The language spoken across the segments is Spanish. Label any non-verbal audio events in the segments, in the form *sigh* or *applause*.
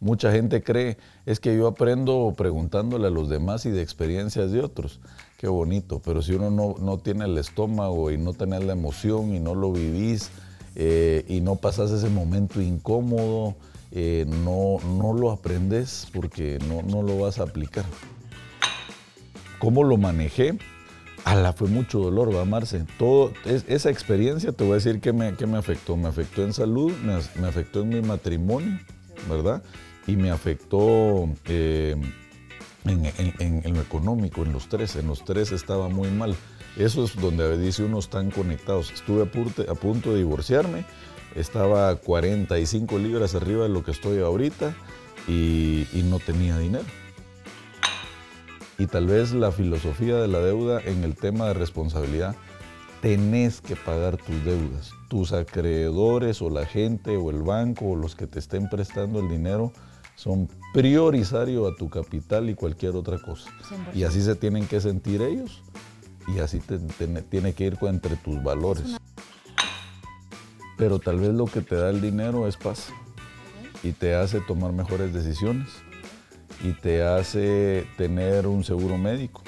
Mucha gente cree, es que yo aprendo preguntándole a los demás y de experiencias de otros. Qué bonito, pero si uno no, tiene el estómago y no tiene la emoción y no lo vivís eh, y no pasas ese momento incómodo, eh, no, no lo aprendes porque no, no lo vas a aplicar. ¿Cómo lo manejé? la fue mucho dolor, va Marce. Todo, esa experiencia te voy a decir que me, que me afectó. Me afectó en salud, me, afectó en mi matrimonio, ¿verdad? Y me afectó eh, en, lo económico, en los tres. En los tres estaba muy mal. Eso es donde dice uno están conectados. Estuve a punto, de divorciarme, estaba 45 libras arriba de lo que estoy ahorita y no tenía dinero y tal vez la filosofía de la deuda en el tema de responsabilidad, tenés que pagar tus deudas. Tus acreedores o la gente o el banco o los que te estén prestando el dinero son prioritarios a tu capital y cualquier otra cosa. Y así se tienen que sentir ellos. Y así tiene que ir entre tus valores. Pero tal vez lo que te da el dinero es paz. Y te hace tomar mejores decisiones. Y te hace tener un seguro médico.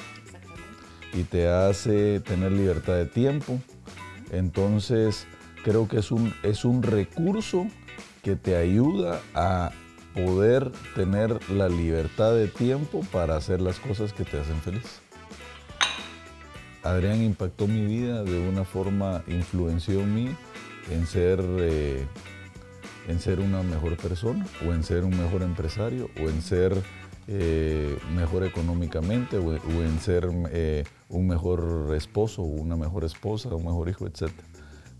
Y te hace tener libertad de tiempo. Entonces, creo que es un, es un recurso que te ayuda a poder tener la libertad de tiempo para hacer las cosas que te hacen feliz. Adrián impactó mi vida de una forma, influenció en mí en ser eh, en ser una mejor persona o en ser un mejor empresario o en ser eh, mejor económicamente o, en ser eh, un mejor esposo o una mejor esposa, un mejor hijo, etc.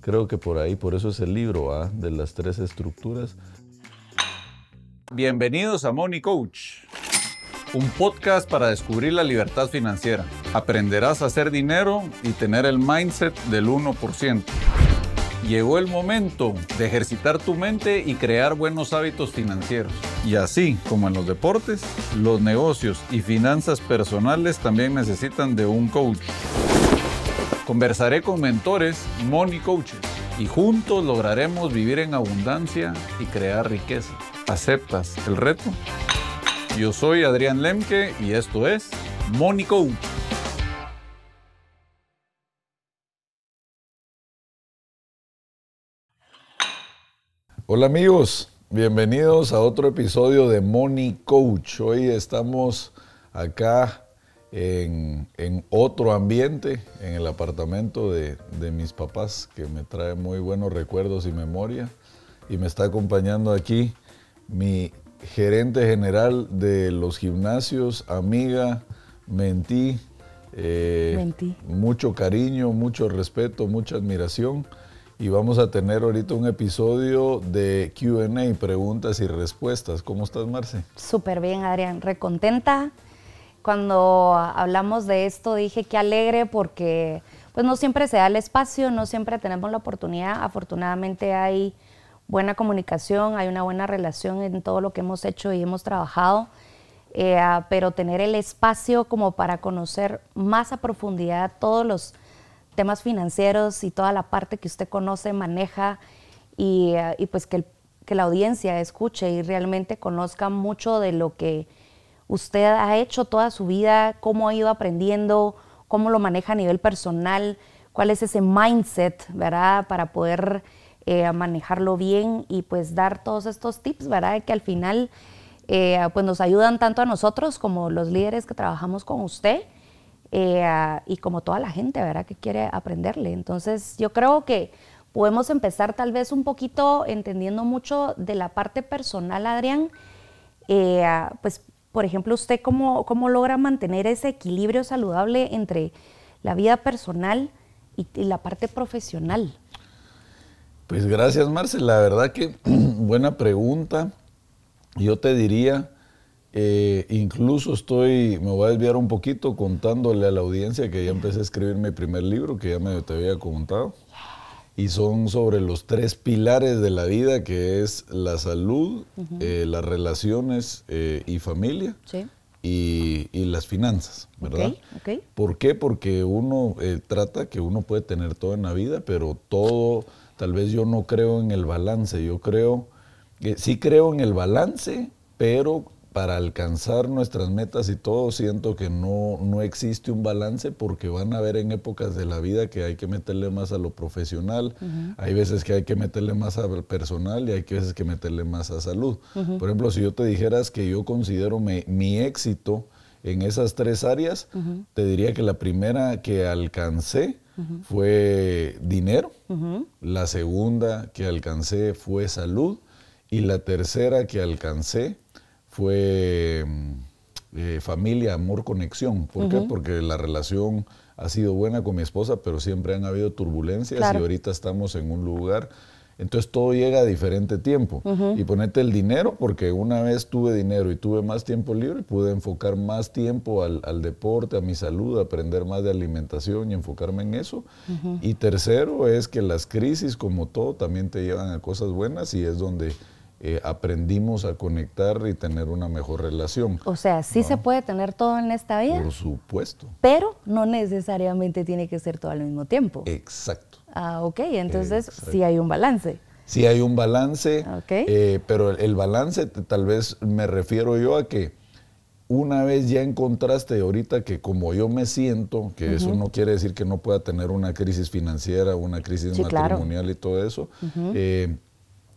Creo que por ahí, por eso es el libro ¿ah? de las tres estructuras. Bienvenidos a Money Coach, un podcast para descubrir la libertad financiera. Aprenderás a hacer dinero y tener el mindset del 1%. Llegó el momento de ejercitar tu mente y crear buenos hábitos financieros. Y así como en los deportes, los negocios y finanzas personales también necesitan de un coach. Conversaré con mentores, money coaches, y juntos lograremos vivir en abundancia y crear riqueza. ¿Aceptas el reto? Yo soy Adrián Lemke y esto es Coach. Hola amigos, bienvenidos a otro episodio de Money Coach. Hoy estamos acá en, otro ambiente, en el apartamento de, mis papás, que me trae muy buenos recuerdos y memoria. Y me está acompañando aquí mi gerente general de los gimnasios, amiga, mentí. Eh, mentí. Mucho cariño, mucho respeto, mucha admiración y vamos a tener ahorita un episodio de QA, preguntas y respuestas. ¿Cómo estás, Marce? Súper bien, Adrián, recontenta. Cuando hablamos de esto dije que alegre porque pues no siempre se da el espacio, no siempre tenemos la oportunidad. Afortunadamente hay buena comunicación, hay una buena relación en todo lo que hemos hecho y hemos trabajado. Eh, pero tener el espacio como para conocer más a profundidad todos los temas financieros y toda la parte que usted conoce, maneja y, eh, pues que, la audiencia escuche y realmente conozca mucho de lo que usted ha hecho toda su vida, cómo ha ido aprendiendo, cómo lo maneja a nivel personal, cuál es ese mindset, ¿verdad? Para poder eh, manejarlo bien y pues dar todos estos tips, ¿verdad? Que al final eh, pues nos ayudan tanto a nosotros como los líderes que trabajamos con usted eh, y como toda la gente, ¿verdad? Que quiere aprenderle. Entonces, yo creo que podemos empezar tal vez un poquito entendiendo mucho de la parte personal, Adrián. Pues, por ejemplo, ¿usted cómo, cómo logra mantener ese equilibrio saludable entre la vida personal y la parte profesional? Pues gracias, Marcel. La verdad que *clears throat* buena pregunta. Yo te diría eh, incluso estoy, me voy a desviar un poquito contándole a la audiencia que ya empecé a escribir mi primer libro, que ya me te había contado. Y son sobre los tres pilares de la vida, que es la salud, eh, las relaciones eh, y familia. Y, las finanzas, ¿verdad? ¿Por qué? Porque uno trata que uno puede tener todo en la vida, pero todo, tal vez yo no creo en el balance, yo creo, sí creo en el balance, pero para alcanzar nuestras metas y todo, siento que no, no existe un balance porque van a haber en épocas de la vida que hay que meterle más a lo profesional, hay veces que hay que meterle más al personal y hay veces que meterle más a salud. Por ejemplo, si yo te dijeras que yo considero mi éxito en esas tres áreas, te diría que la primera que alcancé fue dinero, la segunda que alcancé fue salud y la tercera que alcancé fue mm, eh, familia, amor, conexión. ¿Por qué? Porque la relación ha sido buena con mi esposa, pero siempre han habido turbulencias y ahorita estamos en un lugar. Entonces todo llega a diferente tiempo. Y ponete el dinero, porque una vez tuve dinero y tuve más tiempo libre, pude enfocar más tiempo al, deporte, a mi salud, aprender más de alimentación y enfocarme en eso. Y tercero es que las crisis, como todo, también te llevan a cosas buenas y es donde eh, aprendimos a conectar y tener una mejor relación. O sea, sí se puede tener todo en esta vida. Por supuesto. Pero no necesariamente tiene que ser todo al mismo tiempo. Exacto. Ah, ok, entonces sí hay un balance. Sí hay un balance, eh, pero el balance tal vez me refiero yo a que una vez ya encontraste ahorita que como yo me siento, que eso no quiere decir que no pueda tener una crisis financiera, una crisis matrimonial y todo eso,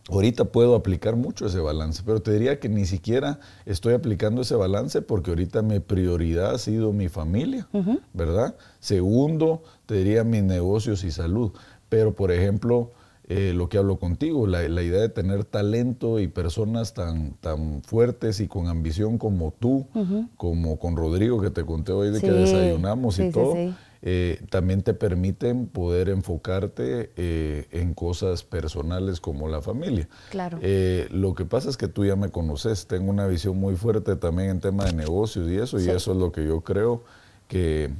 Ahorita puedo aplicar mucho ese balance, pero te diría que ni siquiera estoy aplicando ese balance porque ahorita mi prioridad ha sido mi familia, ¿verdad? Segundo, te diría mis negocios y salud. Pero, por ejemplo, eh, lo que hablo contigo, la, idea de tener talento y personas tan, tan fuertes y con ambición como tú, como con Rodrigo que te conté hoy de que desayunamos y todo, eh, también te permiten poder enfocarte eh, en cosas personales como la familia. Claro. Eh, lo que pasa es que tú ya me conoces, tengo una visión muy fuerte también en tema de negocios y eso, y eso es lo que yo creo que,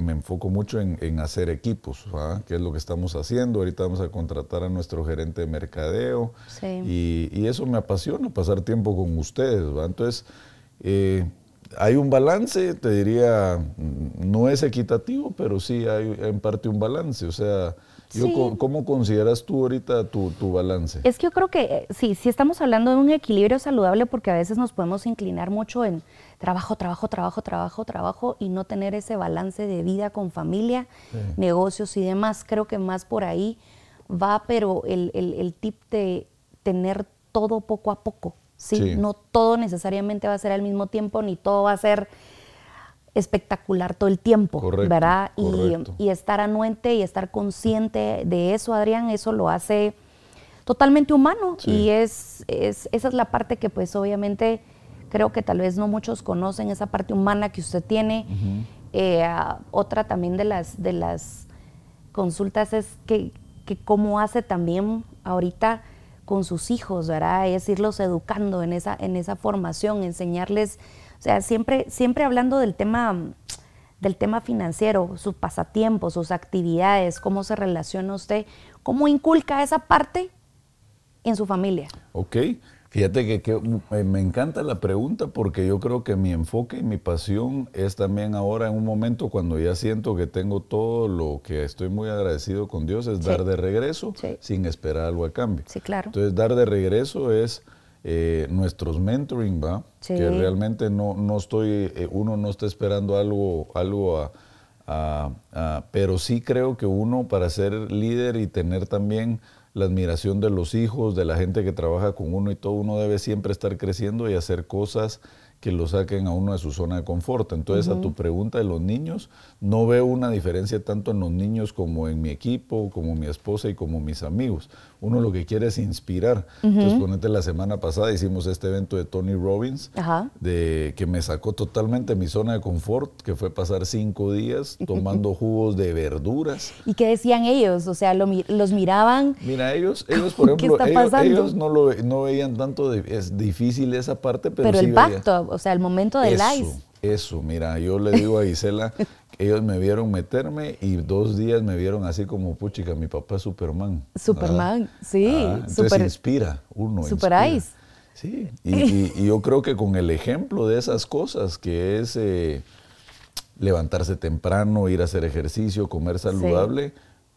me enfoco mucho en, hacer equipos, que es lo que estamos haciendo. Ahorita vamos a contratar a nuestro gerente de mercadeo y, y, eso me apasiona, pasar tiempo con ustedes. Entonces, hay un balance, te diría, no es equitativo, pero sí hay en parte un balance. O sea, ¿cómo consideras tú ahorita tu, balance? Es que yo creo que eh, sí, sí estamos hablando de un equilibrio saludable porque a veces nos podemos inclinar mucho en trabajo, trabajo, trabajo, trabajo, trabajo y no tener ese balance de vida con familia, negocios y demás. Creo que más por ahí va, pero el, el tip de tener todo poco a poco. ¿Sí? No todo necesariamente va a ser al mismo tiempo, ni todo va a ser espectacular todo el tiempo, ¿verdad? Y, estar anuente y estar consciente de eso, Adrián, eso lo hace totalmente humano y es, esa es la parte que pues obviamente creo que tal vez no muchos conocen, esa parte humana que usted tiene. Eh, otra también de las, de las consultas es que, que cómo hace también ahorita con sus hijos, ¿verdad? Es irlos educando en esa, en esa formación, enseñarles, o sea, siempre, siempre hablando del tema, del tema financiero, sus pasatiempos, sus actividades, cómo se relaciona usted, cómo inculca esa parte en su familia. Ok, Fíjate que, eh, me encanta la pregunta porque yo creo que mi enfoque y mi pasión es también ahora en un momento cuando ya siento que tengo todo lo que estoy muy agradecido con Dios, es dar de regreso sin esperar algo a cambio. Sí, claro. Entonces, dar de regreso es eh, nuestros mentoring, ¿va? Que realmente no, no estoy, eh, uno no está esperando algo, algo a, pero sí creo que uno para ser líder y tener también la admiración de los hijos, de la gente que trabaja con uno y todo, uno debe siempre estar creciendo y hacer cosas que lo saquen a uno de su zona de confort. Entonces, a tu pregunta de los niños, no veo una diferencia tanto en los niños como en mi equipo, como mi esposa y como mis amigos. Uno lo que quiere es inspirar. Entonces, ponete la semana pasada hicimos este evento de Tony Robbins, de que me sacó totalmente mi zona de confort, que fue pasar cinco días *laughs* tomando jugos de verduras. ¿Y qué decían ellos? O sea, los miraban. Mira, ellos, ellos por *laughs* ejemplo, ellos, no, lo, no veían tanto, es difícil esa parte, pero, pero el pacto, o sea, el momento del ice. Eso, mira, yo le digo a Gisela, ellos me vieron meterme y dos días me vieron así como, puchica, mi papá es Superman. Superman, sí. Ah, entonces inspira uno. Super Ice. Sí, y, yo creo que con el ejemplo de esas cosas, que es eh, levantarse temprano, ir a hacer ejercicio, comer saludable,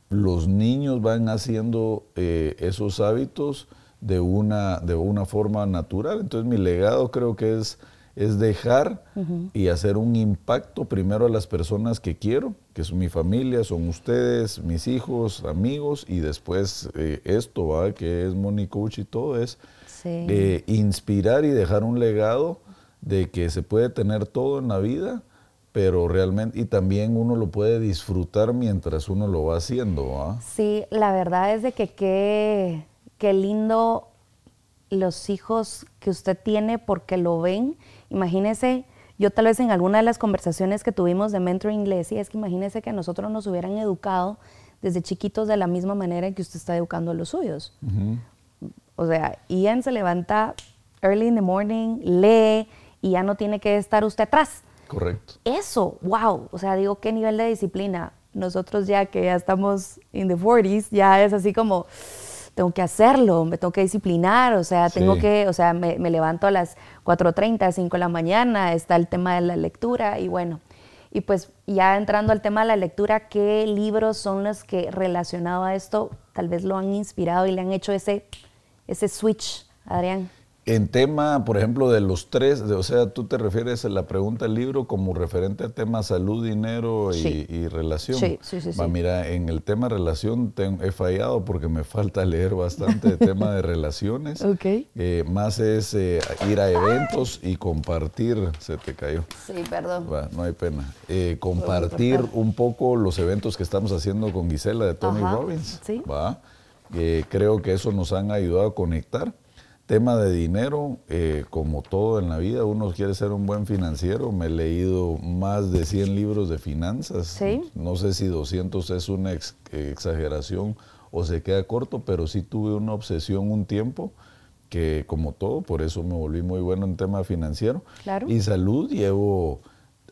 los niños van haciendo eh, esos hábitos de una, de una forma natural. Entonces mi legado creo que es, es dejar y hacer un impacto primero a las personas que quiero, que son mi familia, son ustedes, mis hijos, amigos, y después eh, esto, ¿va? que es Money Coach y todo, es eh, inspirar y dejar un legado de que se puede tener todo en la vida, pero realmente, y también uno lo puede disfrutar mientras uno lo va haciendo. Sí, la verdad es de que qué, qué lindo los hijos que usted tiene porque lo ven. Imagínese, yo tal vez en alguna de las conversaciones que tuvimos de mentoring le decía, es que imagínese que a nosotros nos hubieran educado desde chiquitos de la misma manera en que usted está educando a los suyos. O sea, Ian se levanta early in the morning, lee y ya no tiene que estar usted atrás. Correcto. Eso, wow. O sea, digo, qué nivel de disciplina. Nosotros ya que ya estamos in the 40s, ya es así como, tengo que hacerlo, me tengo que disciplinar, o sea, tengo que, o sea, me, levanto a las 4.30, 5 de la mañana, está el tema de la lectura y bueno. Y pues ya entrando al tema de la lectura, ¿qué libros son los que relacionado a esto tal vez lo han inspirado y le han hecho ese, ese switch, Adrián? En tema, por ejemplo, de los tres, o sea, tú te refieres a la pregunta del libro como referente al tema salud, dinero y, relación. Sí, sí, sí, Mira, en el tema relación he fallado porque me falta leer bastante el tema de *laughs* relaciones. Ok. Eh, más es eh, ir a eventos y compartir. Se te cayó. Sí, perdón. no hay pena. Eh, compartir un poco los eventos que estamos haciendo con Gisela de Tony Robbins. Sí. ¿va? creo que eso nos han ayudado a conectar. Tema de dinero, eh, como todo en la vida, uno quiere ser un buen financiero. Me he leído más de 100 libros de finanzas. No sé si 200 es una exageración o se queda corto, pero sí tuve una obsesión un tiempo que como todo, por eso me volví muy bueno en tema financiero. Y salud, llevo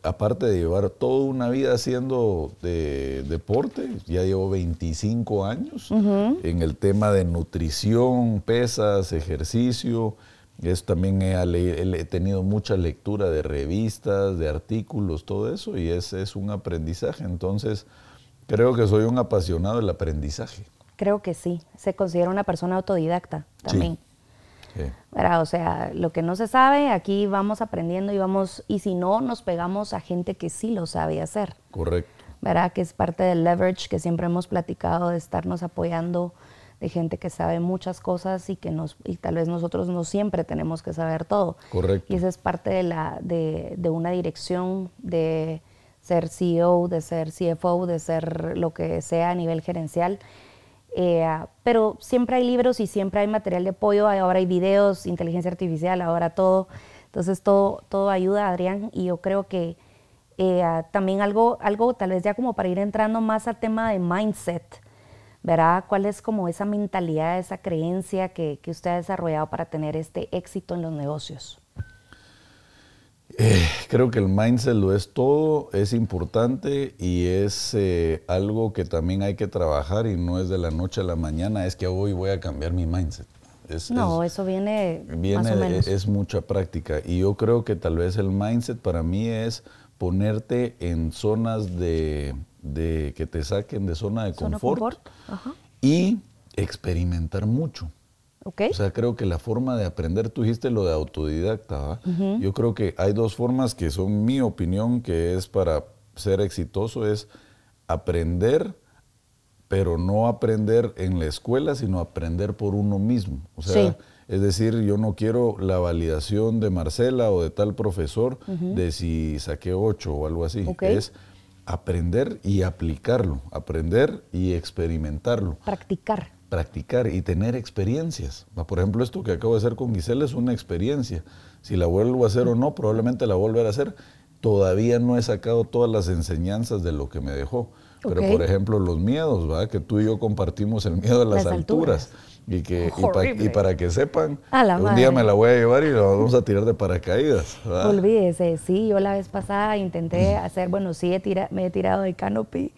aparte de llevar toda una vida haciendo de deporte, ya llevo 25 años en el tema de nutrición, pesas, ejercicio. Es, también he, tenido mucha lectura de revistas, de artículos, todo eso, y ese es un aprendizaje. Entonces, creo que soy un apasionado del aprendizaje. Creo que sí. Se considera una persona autodidacta también. O sea, lo que no se sabe, aquí vamos aprendiendo y vamos, y si no, nos pegamos a gente que sí lo sabe hacer. Correcto. ¿Verdad? Que es parte del leverage que siempre hemos platicado de estarnos apoyando de gente que sabe muchas cosas y que nos y tal vez nosotros no siempre tenemos que saber todo. Correcto. Y esa es parte de la de, de una dirección de ser CEO, de ser CFO, de ser lo que sea a nivel gerencial eh, pero siempre hay libros y siempre hay material de apoyo, ahora hay videos, inteligencia artificial, ahora todo. Entonces todo, todo ayuda, Adrián, y yo creo que eh, también algo, algo tal vez ya como para ir entrando más al tema de mindset, ¿verdad? ¿Cuál es como esa mentalidad, esa creencia que, que usted ha desarrollado para tener este éxito en los negocios? Eh, creo que el mindset lo es todo, es importante y es eh, algo que también hay que trabajar y no es de la noche a la mañana, es que hoy voy a cambiar mi mindset. no, eso viene, viene más Es mucha práctica y yo creo que tal vez el mindset para mí es ponerte en zonas de, que te saquen de zona de confort, y experimentar mucho. O sea, creo que la forma de aprender, tú dijiste lo de autodidacta, yo creo que hay dos formas que son mi opinión, que es para ser exitoso, es aprender, pero no aprender en la escuela, sino aprender por uno mismo. O sea, es decir, yo no quiero la validación de Marcela o de tal profesor de si saqué ocho o algo así. Es aprender y aplicarlo, aprender y experimentarlo. Practicar practicar y tener experiencias. Por ejemplo, esto que acabo de hacer con Gisela es una experiencia. Si la vuelvo a hacer o no, probablemente la volveré a hacer. Todavía no he sacado todas las enseñanzas de lo que me dejó. Pero, por ejemplo, los miedos, ¿va? que tú y yo compartimos el miedo a las, alturas. Y, que, y, para que sepan, un día me la voy a llevar y la vamos a tirar de paracaídas. Olvídese, sí, yo la vez pasada intenté hacer, bueno, sí me he tirado de canopy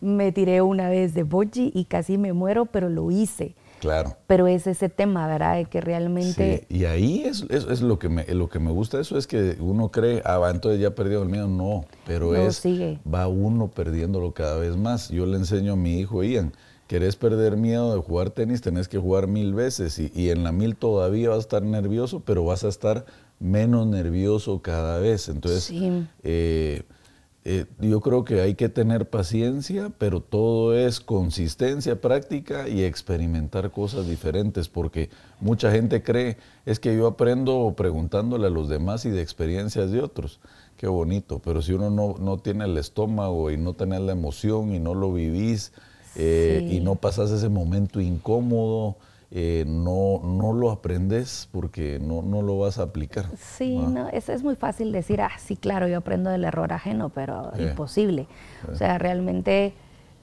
me tiré una vez de boji y casi me muero, pero lo hice. Claro. Pero es ese tema, ¿verdad? De que realmente... Sí, y ahí es, es, lo, que me, lo que me gusta eso, es que uno cree, ah, entonces ya perdió el miedo. No, pero es... Sigue. Va uno perdiéndolo cada vez más. Yo le enseño a mi hijo Ian, querés perder miedo de jugar tenis, tenés que jugar mil veces y, en la mil todavía vas a estar nervioso, pero vas a estar menos nervioso cada vez. Entonces, eh, eh, yo creo que hay que tener paciencia, pero todo es consistencia, práctica y experimentar cosas diferentes, porque mucha gente cree, es que yo aprendo preguntándole a los demás y de experiencias de otros. Qué bonito, pero si uno no, tiene el estómago y no tiene la emoción y no lo vivís eh, y no pasas ese momento incómodo, eh, no, no lo aprendes porque no, no, lo vas a aplicar. Sí, no, es, es, muy fácil decir, ah, sí, claro, yo aprendo del error ajeno, pero imposible. O sea, realmente,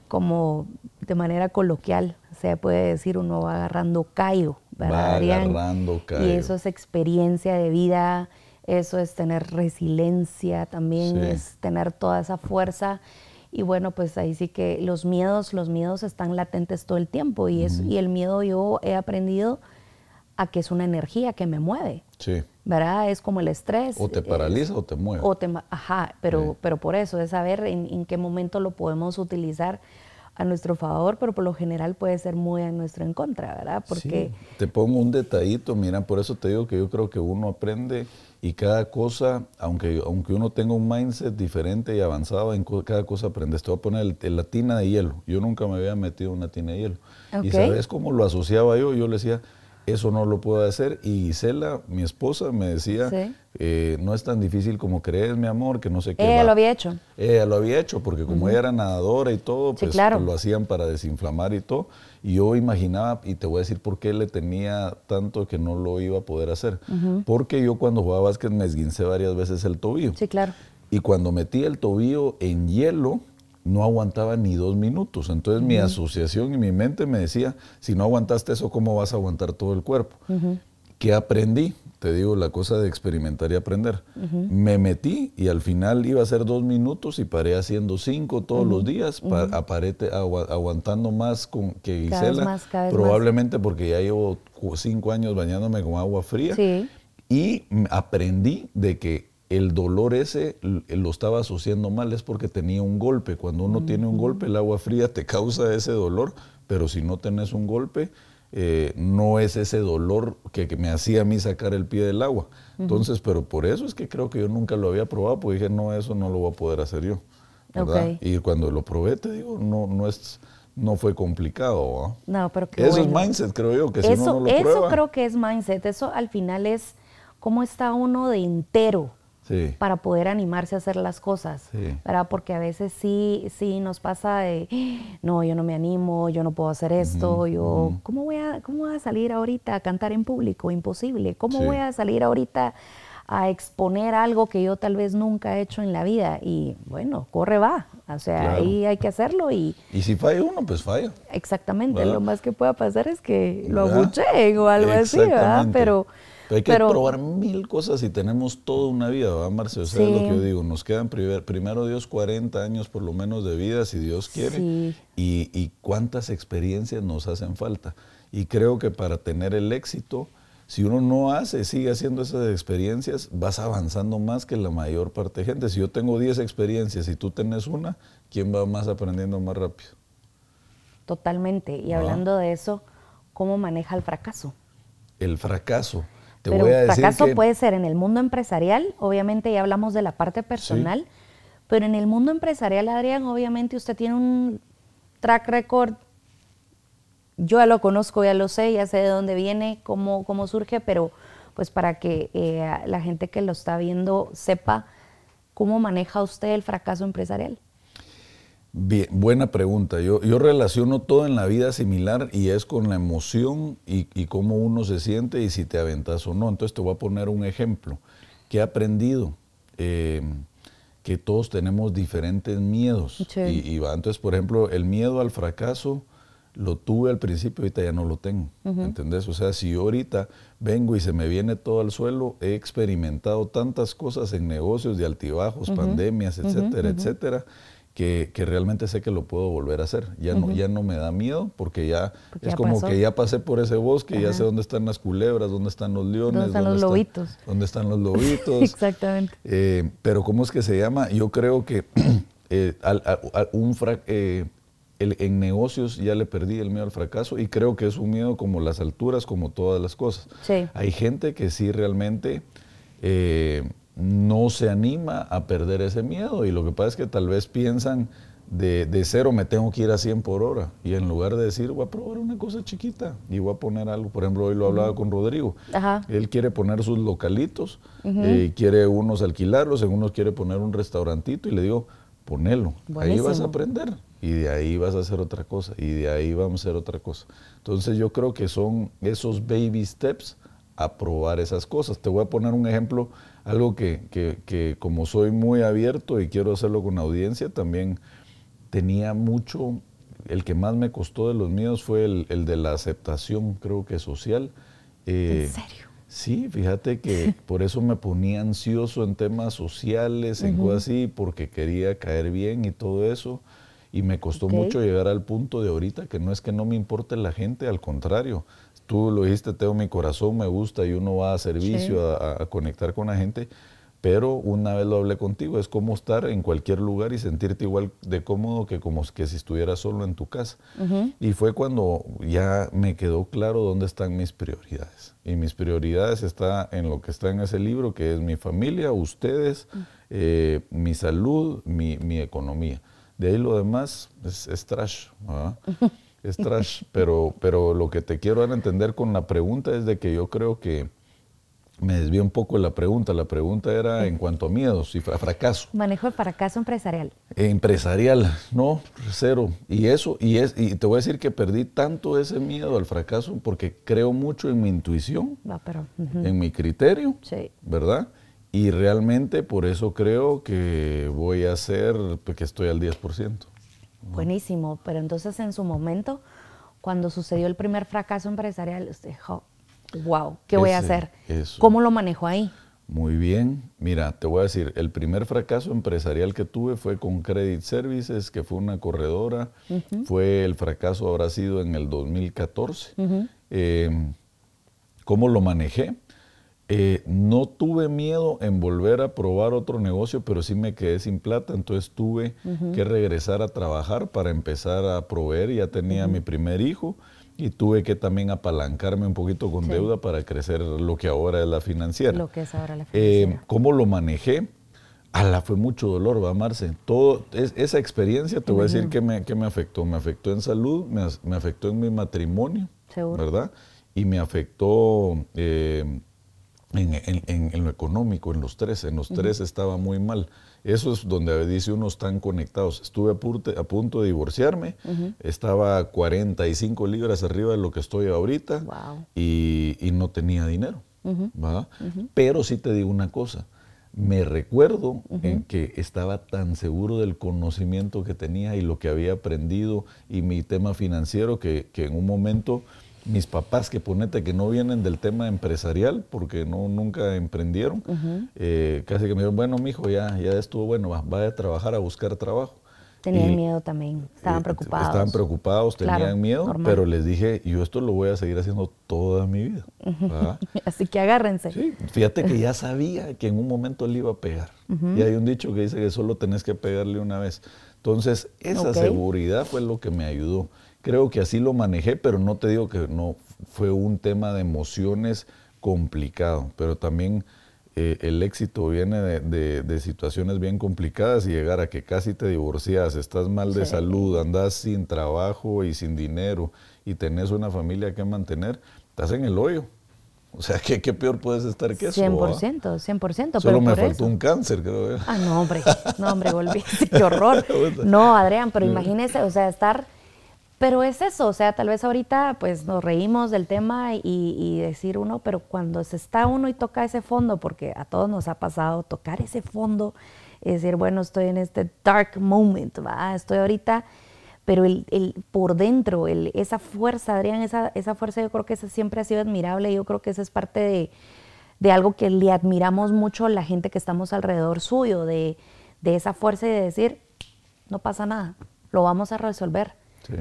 como de manera coloquial, se puede decir, uno va agarrando callo, ¿verdad, va agarrando callo. Y eso es experiencia de vida, eso es tener resiliencia también, es tener toda esa fuerza y bueno, pues ahí sí que los miedos, los miedos están latentes todo el tiempo y, es, y el miedo yo he aprendido a que es una energía que me mueve. Sí. ¿Verdad? Es como el estrés. O te paraliza o te mueve. O te, ajá, pero, pero por eso es saber en, en, qué momento lo podemos utilizar a nuestro favor, pero por lo general puede ser muy a nuestro en contra, ¿verdad? Porque... Sí. Te pongo un detallito, mira, por eso te digo que yo creo que uno aprende y cada cosa, aunque, aunque uno tenga un mindset diferente y avanzado, en cada cosa aprendes. Te voy a poner la tina de hielo. Yo nunca me había metido una tina de hielo. Y sabes cómo lo asociaba yo. Yo le decía, eso no lo puedo hacer. Y Gisela, mi esposa, me decía, eh, no es tan difícil como crees, mi amor, que no sé qué. Ella lo había hecho. Ella lo había hecho, porque como ella era nadadora y todo, pues, pues, lo hacían para desinflamar y todo. Yo imaginaba, y te voy a decir por qué le tenía tanto que no lo iba a poder hacer. Porque yo cuando jugaba básquet me esguincé varias veces el tobillo. Sí, claro. Y cuando metí el tobillo en hielo, no aguantaba ni dos minutos. Entonces mi asociación y mi mente me decía, si no aguantaste eso, ¿cómo vas a aguantar todo el cuerpo? ¿Qué aprendí? Te digo la cosa de experimentar y aprender. Me metí y al final iba a ser dos minutos y paré haciendo cinco todos los días, aparete, aguantando más con, que Gisela, probablemente porque ya llevo cinco años bañándome con agua fría. Y aprendí de que el dolor ese lo estaba asociando mal, es porque tenía un golpe. Cuando uno tiene un golpe, el agua fría te *laughs* causa ese dolor, pero si no tenés un golpe, eh, no es ese dolor que, me hacía a mí sacar el pie del agua. Entonces, pero por eso es que creo que yo nunca lo había probado, porque dije, no, eso no lo voy a poder hacer yo. Y cuando lo probé, te digo, no, no es no fue complicado. No, pero Eso es mindset, creo yo, que si uno no lo Eso creo que es mindset, eso al final es cómo está uno de entero para poder animarse a hacer las cosas, ¿verdad? Porque a veces sí, sí nos pasa de, no, yo no me animo, yo no puedo hacer esto, yo, ¿cómo, voy a, ¿cómo voy a salir ahorita a cantar en público? Imposible. ¿Cómo voy a salir ahorita a exponer algo que yo tal vez nunca he hecho en la vida? Y bueno, corre, va. O sea, ahí hay que hacerlo y... Y si falla uno, pues falla. Exactamente. Lo más que pueda pasar es que lo abucheen o algo así, ¿verdad? Pero hay que probar mil cosas y tenemos toda una vida, ¿verdad, Marce? O sea, es lo que yo digo, nos quedan primero Dios 40 años por lo menos de vida, si Dios quiere, y, y, cuántas experiencias nos hacen falta. Y creo que para tener el éxito, si uno no hace, sigue haciendo esas experiencias, vas avanzando más que la mayor parte de gente. Si yo tengo 10 experiencias y tú tenés una, ¿quién va más aprendiendo más rápido? Totalmente. Y hablando de eso, ¿cómo maneja el fracaso? El fracaso. Pero el fracaso puede ser en el mundo empresarial, obviamente ya hablamos de la parte personal, pero en el mundo empresarial, Adrián, obviamente usted tiene un track record, yo ya lo conozco, ya lo sé, ya sé de dónde viene, cómo, cómo surge, pero pues para que eh, la gente que lo está viendo sepa cómo maneja usted el fracaso empresarial. Bien, buena pregunta. Yo, yo relaciono todo en la vida similar y es con la emoción y, y, cómo uno se siente y si te aventas o no. Entonces te voy a poner un ejemplo. ¿Qué he aprendido? Eh, que todos tenemos diferentes miedos. Y, va. Entonces, por ejemplo, el miedo al fracaso lo tuve al principio, ahorita ya no lo tengo. ¿Entendés? O sea, si yo ahorita vengo y se me viene todo al suelo, he experimentado tantas cosas en negocios de altibajos, pandemias, etcétera, etcétera que, realmente sé que lo puedo volver a hacer. Ya, no, ya no me da miedo porque ya es como que ya pasé por ese bosque, ya sé dónde están las culebras, dónde están los leones. Dónde están los lobitos. Dónde están los *laughs* lobitos. Exactamente. Eh, pero ¿cómo es que se llama? Yo creo que *clears throat* eh, un eh, en negocios ya le perdí el miedo al fracaso y creo que es un miedo como las alturas, como todas las cosas. Hay gente que sí realmente eh, no se anima a perder ese miedo. Y lo que pasa es que tal vez piensan de, cero me tengo que ir a 100 por hora. Y en lugar de decir voy a probar una cosa chiquita y voy a poner algo, por ejemplo hoy lo hablaba con Rodrigo, él quiere poner sus localitos, y quiere unos alquilarlos, en unos quiere poner un restaurantito y le digo ponelo, ahí vas a aprender y de ahí vas a hacer otra cosa y de ahí vamos a hacer otra cosa. Entonces yo creo que son esos baby steps a probar esas cosas. Te voy a poner un ejemplo, algo que, como soy muy abierto y quiero hacerlo con audiencia, también tenía mucho, el que más me costó de los míos fue el, de la aceptación, creo que social. Eh, ¿En serio? Sí, fíjate que *laughs* por eso me ponía ansioso en temas sociales, en cosas así, porque quería caer bien y todo eso. Y me costó mucho llegar al punto de ahorita que no es que no me importe la gente, al contrario. Tú lo dijiste, tengo mi corazón, me gusta y uno va a servicio, a, conectar con la gente. Pero una vez lo hablé contigo, es como estar en cualquier lugar y sentirte igual de cómodo que como que si estuvieras solo en tu casa. Y fue cuando ya me quedó claro dónde están mis prioridades. Y mis prioridades está en lo que está en ese libro, que es mi familia, ustedes, eh, mi salud, mi, mi economía. De ahí lo demás es, trash. *laughs* Es trash. *laughs* pero, pero lo que te quiero dar a entender con la pregunta es de que yo creo que me desvié un poco de la pregunta. La pregunta era en cuanto a miedos y fracaso. Manejo el fracaso empresarial. Empresarial, no, cero. Y eso, y, es, y te voy a decir que perdí tanto ese miedo al fracaso porque creo mucho en mi intuición, en mi criterio, ¿verdad? Y realmente por eso creo que voy a hacer, que estoy al 10%. Buenísimo, pero entonces en su momento, cuando sucedió el primer fracaso empresarial, usted dijo, wow, ¿qué voy a hacer? ¿Cómo lo manejo ahí? Muy bien, mira, te voy a decir, el primer fracaso empresarial que tuve fue con Credit Services, que fue una corredora, fue el fracaso habrá sido en el 2014. Em, ¿Cómo lo manejé? Eh, no tuve miedo en volver a probar otro negocio, pero sí me quedé sin plata, entonces tuve que regresar a trabajar para empezar a proveer. Ya tenía mi primer hijo y tuve que también apalancarme un poquito con deuda para crecer lo que ahora es la financiera. Lo que es ahora la eh, financiera. ¿Cómo lo manejé? Ala, fue mucho dolor, va, Marce. Todo, esa experiencia, te voy a decir que me, me afectó. Me afectó en salud, me, afectó en mi matrimonio, ¿verdad? Y me afectó... Eh, en, lo económico, en los tres, en los tres estaba muy mal. Eso es donde dice uno están conectados. Estuve a, punto de divorciarme, estaba 45 libras arriba de lo que estoy ahorita y, no tenía dinero. Pero sí te digo una cosa, me recuerdo en que estaba tan seguro del conocimiento que tenía y lo que había aprendido y mi tema financiero que, que en un momento mis papás que ponete que no vienen del tema empresarial porque no nunca emprendieron, eh, casi que me dijeron, bueno, mijo, ya, ya estuvo bueno, vaya a trabajar a buscar trabajo. Tenían miedo también, estaban preocupados. Estaban preocupados, tenían miedo, pero les dije, yo esto lo voy a seguir haciendo toda mi vida. *laughs* Así que agárrense. Sí, fíjate que ya sabía que en un momento le iba a pegar. Y hay un dicho que dice que solo tenés que pegarle una vez. Entonces, esa seguridad fue lo que me ayudó. Creo que así lo manejé, pero no te digo que no fue un tema de emociones complicado, pero también eh, el éxito viene de, situaciones bien complicadas y llegar a que casi te divorcias, estás mal de salud, andas sin trabajo y sin dinero y tenés una familia que mantener, estás en el hoyo. O sea, ¿qué, qué peor puedes estar que eso? 100%, 100%. Solo me faltó un cáncer, creo. Ah, no, hombre, no, hombre, volví. *laughs* qué horror. *laughs* No, Adrián, pero imagínese, o sea, estar pero es eso, o sea, tal vez ahorita pues nos reímos del tema y, decir uno, pero cuando se está uno y toca ese fondo, porque a todos nos ha pasado tocar ese fondo, y decir, bueno, estoy en este dark moment, ¿va? estoy ahorita, pero el, por dentro, el, esa fuerza, Adrián, esa, esa fuerza yo creo que esa siempre ha sido admirable, yo creo que esa es parte de, de algo que le admiramos mucho a la gente que estamos alrededor suyo, de, de esa fuerza y de decir, no pasa nada, lo vamos a resolver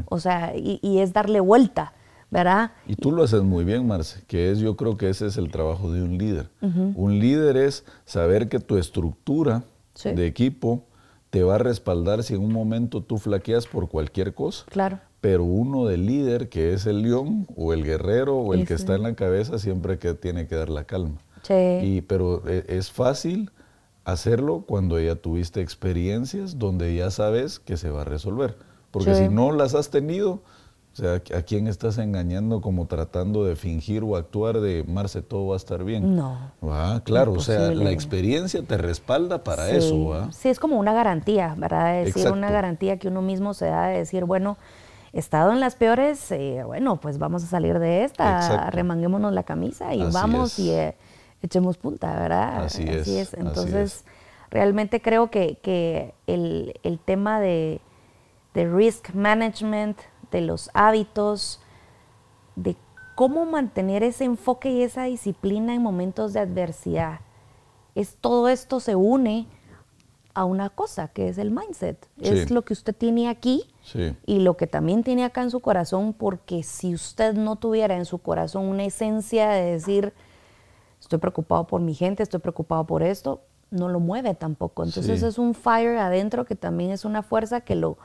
o sea, y, es darle vuelta, ¿verdad? Y tú lo haces muy bien, Marce, que es, yo creo que ese es el trabajo de un líder. Un líder es saber que tu estructura de equipo te va a respaldar si en un momento tú flaqueas por cualquier cosa. Claro. Pero uno del líder, que es el león o el guerrero o el que está en la cabeza, siempre que tiene que dar la calma. Sí. Y, pero e, es fácil hacerlo cuando ya tuviste experiencias donde ya sabes que se va a resolver. Porque Sí. si no las has tenido, o sea, ¿a quién estás engañando como tratando de fingir o actuar de Marce, todo va a estar bien? No. Ah, claro, o sea, la experiencia te respalda para Sí. eso, ¿va? Sí, es como una garantía, ¿verdad? De decir, una garantía que uno mismo se da de decir, bueno, he estado en las peores, eh, bueno, pues vamos a salir de esta, Exacto. arremanguémonos la camisa y Así vamos es. y eh, echemos punta, ¿verdad? Así es, Entonces, es. realmente creo que, que el, el tema de, de risk management, de los hábitos, de cómo mantener ese enfoque y esa disciplina en momentos de adversidad. Es todo esto se une a una cosa que es el mindset. Es Sí. lo que usted tiene aquí Sí. y lo que también tiene acá en su corazón, porque si usted no tuviera en su corazón una esencia de decir, estoy preocupado por mi gente, estoy preocupado por esto, no lo mueve tampoco. Entonces Sí. es un fire adentro que también es una fuerza que lo,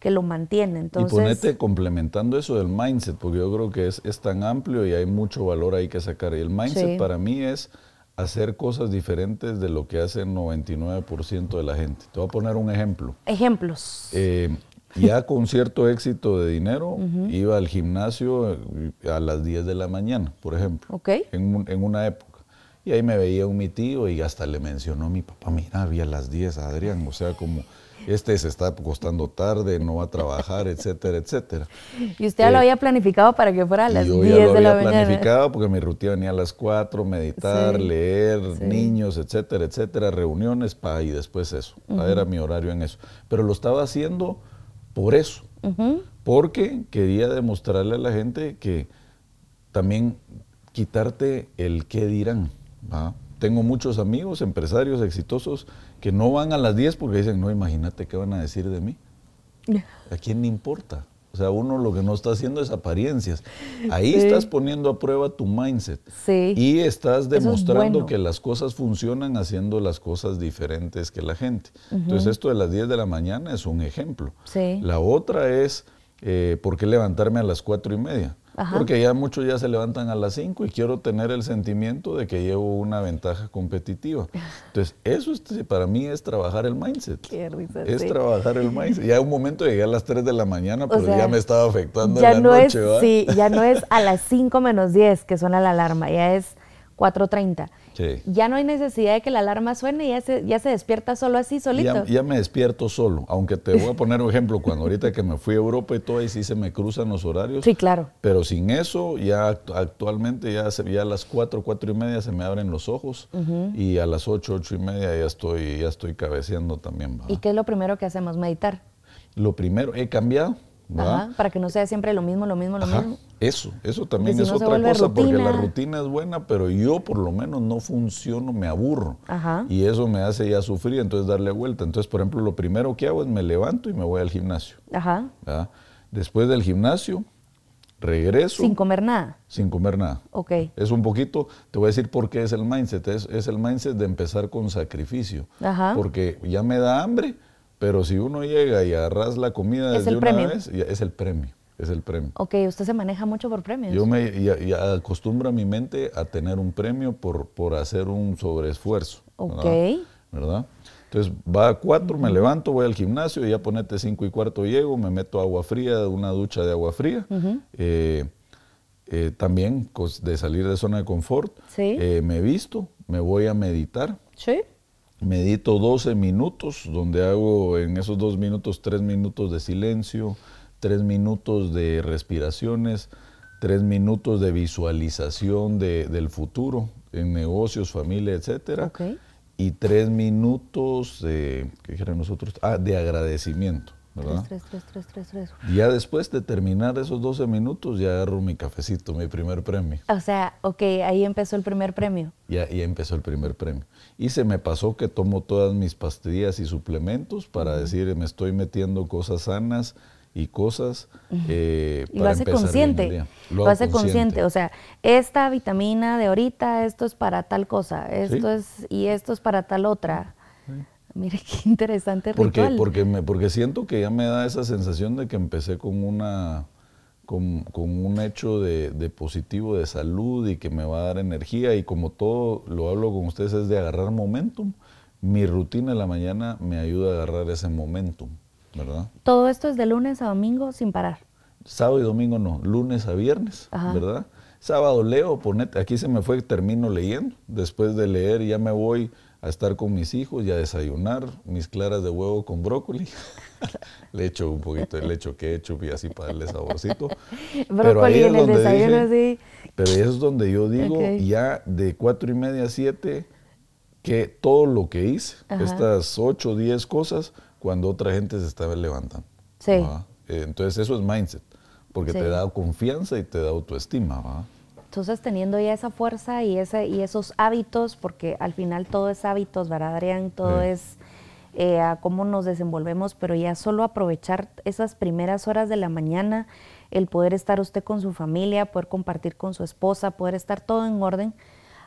que lo mantiene. Entonces, y ponete complementando eso del mindset, porque yo creo que es, es tan amplio y hay mucho valor ahí que sacar. Y el mindset Sí. para mí es hacer cosas diferentes de lo que hace el 99% de la gente. Te voy a poner un ejemplo. ejemplos. Eh, ya con cierto éxito de dinero, iba al gimnasio eh, a las 10 de la mañana, por ejemplo, Ok. en, en una época. Y ahí me veía un mi tío y hasta le mencionó a mi papá, mira, había las 10 a Adrián, o sea, como este se está acostando tarde, no va a trabajar, etcétera, etcétera. y usted ya lo eh, había planificado para que fuera a las yo 10 ya lo de la había mañana. planificado porque mi rutina venía a las 4, meditar, Sí, leer, sí. niños, etcétera, etcétera, reuniones, pa, y después eso. Era mi horario en eso. Pero lo estaba haciendo por eso, porque quería demostrarle a la gente que también quitarte el qué dirán. ¿va? Tengo muchos amigos, empresarios exitosos, que no van a las 10 porque dicen, no, imagínate qué van a decir de mí. *laughs* ¿A quién le importa? O sea, uno lo que no está haciendo es apariencias. Ahí Sí. estás poniendo a prueba tu mindset. Sí. Y estás es demostrando bueno. que las cosas funcionan haciendo las cosas diferentes que la gente. Entonces, esto de las 10 de la mañana es un ejemplo. Sí. La otra es, eh, ¿por qué levantarme a las cuatro y media? Ajá. Porque ya muchos ya se levantan a las 5 y quiero tener el sentimiento de que llevo una ventaja competitiva. *laughs* Entonces, eso es- para mí es trabajar el mindset. Qué risa, Es sí. trabajar el mindset. Ya un momento llegué a las 3 de la mañana, pero sea, ya me estaba afectando ya en la no noche, sí, ya no es *laughs* a las 5 menos 10 que suena la alarma, ya es 4.30. Sí. Ya no hay necesidad de que la alarma suene, ya se, ya se despierta solo así, solito. Ya, ya me despierto solo, aunque te voy a poner un ejemplo, cuando ahorita que me fui a Europa y todo, ahí sí se me cruzan los horarios. Sí, claro. Pero sin eso, ya actu- actualmente ya, se- ya a las 4, 4 y media se me abren los ojos y a las 8, 8 y media ya estoy, ya estoy cabeceando también. ¿va? ¿Y qué es lo primero que hacemos? Meditar. Lo primero, he cambiado. Ajá, para que no sea siempre lo mismo, lo mismo, lo Ajá, mismo. Eso, eso también si es no otra cosa, porque la rutina. es buena, pero yo por lo menos no funciono, me aburro. Ajá. Y eso me hace ya sufrir, entonces darle vuelta. Entonces, por ejemplo, lo primero que hago es me levanto y me voy al gimnasio. Ajá. ¿verdad? Después del gimnasio, regreso Sin comer nada. sin comer nada. Ok. Es un poquito, te voy a decir por qué es el mindset. Es, es el mindset de empezar con sacrificio. Ajá. Porque ya me da hambre, pero si uno llega y agarras la comida Es desde una premio. vez, es el premio. Es el premio. Ok, usted se maneja mucho por premios. Yo me y, y acostumbro a mi mente a tener un premio por, por hacer un sobreesfuerzo. Ok. ¿verdad? ¿Verdad? Entonces va a cuatro, me levanto, voy al gimnasio, y ya ponete cinco y cuarto llego, me meto agua fría, una ducha de agua fría. Eh, eh, también de salir de zona de confort. Sí. Eh, me visto, me voy a meditar. Sí. Medito 12 minutos, donde hago en esos dos minutos tres minutos de silencio, tres minutos de respiraciones, tres minutos de visualización de- del futuro en negocios, familia, etcétera. Ok. Y tres minutos de, ¿qué quieren nosotros? Ah, de agradecimiento, ¿verdad? Tres, tres, tres, tres, tres, tres. Y ya después de terminar esos 12 minutos, ya agarro mi cafecito, mi primer premio. O sea, ok, ahí empezó el primer premio. Ya, ya empezó el primer premio. Y se me pasó que tomo todas mis pastillas y suplementos para decir, me estoy metiendo cosas sanas y cosas eh, Y lo para hace empezar bien el consciente. día. Lo, hago hace consciente. O sea, esta vitamina de ahorita, esto es para tal cosa. Esto es, y esto es para tal otra. Mire qué interesante Porque, ritual. porque, me, porque siento que ya me da esa sensación de que empecé con una con, con un hecho de, de positivo de salud y que me va a dar energía y como todo lo hablo con ustedes es de agarrar momentum. Mi rutina en la mañana me ayuda a agarrar ese momentum, ¿verdad? Todo esto es de lunes a domingo sin parar. Sábado y domingo no, lunes a viernes, Ajá. ¿verdad? Sábado leo, ponete, aquí se me fue, termino leyendo. Después de leer ya me voy a estar con mis hijos y a desayunar mis claras de huevo con brócoli. *laughs* le echo un poquito de leche que he hecho y así para darle saborcito. *laughs* Pero ahí Brócoli es el donde desayuno, dije- sí. Pero es donde yo digo, ya de cuatro y media a siete, que todo lo que hice, Ajá. estas ocho o diez cosas, cuando otra gente se estaba levantando. Sí. ¿va? Eh, Entonces eso es mindset, porque Sí. te da confianza y te da autoestima. ¿va? Entonces, teniendo ya esa fuerza y, ese, y esos hábitos, porque al final todo es hábitos, ¿verdad, Adrián? Todo Sí. es eh, a cómo nos desenvolvemos, pero ya solo aprovechar esas primeras horas de la mañana, el poder estar usted con su familia, poder compartir con su esposa, poder estar todo en orden.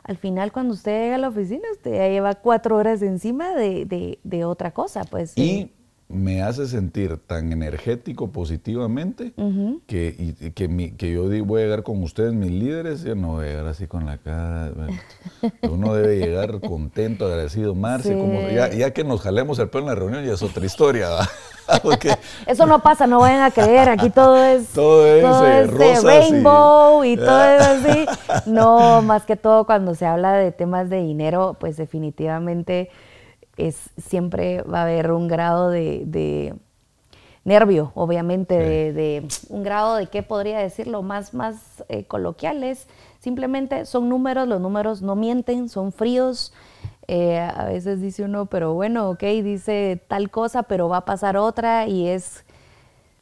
Al final, cuando usted llega a la oficina, usted ya lleva cuatro horas encima de, de- de otra cosa, pues. Y eh, me hace sentir tan energético positivamente que, y- que, mi- que yo voy a llegar con ustedes, mis líderes, yo no voy a llegar así con la cara. Uno debe llegar contento, agradecido. Marce, Sí. como, ya, ya que nos jalemos el pelo en la reunión, ya es otra historia. *laughs* Porque Eso no pasa, no vayan a creer, aquí todo es, Todo es, eh, eh, rosas y- rainbow y, todo es *laughs* así. No, más que todo cuando se habla de temas de dinero, pues definitivamente es siempre va a haber un grado de, de nervio, obviamente, Sí. de, de un grado de qué podría decirlo más, más eh, coloquiales. Simplemente son números, los números no mienten, son fríos. Eh, a veces dice uno, pero bueno, ok, dice tal cosa, pero va a pasar otra y es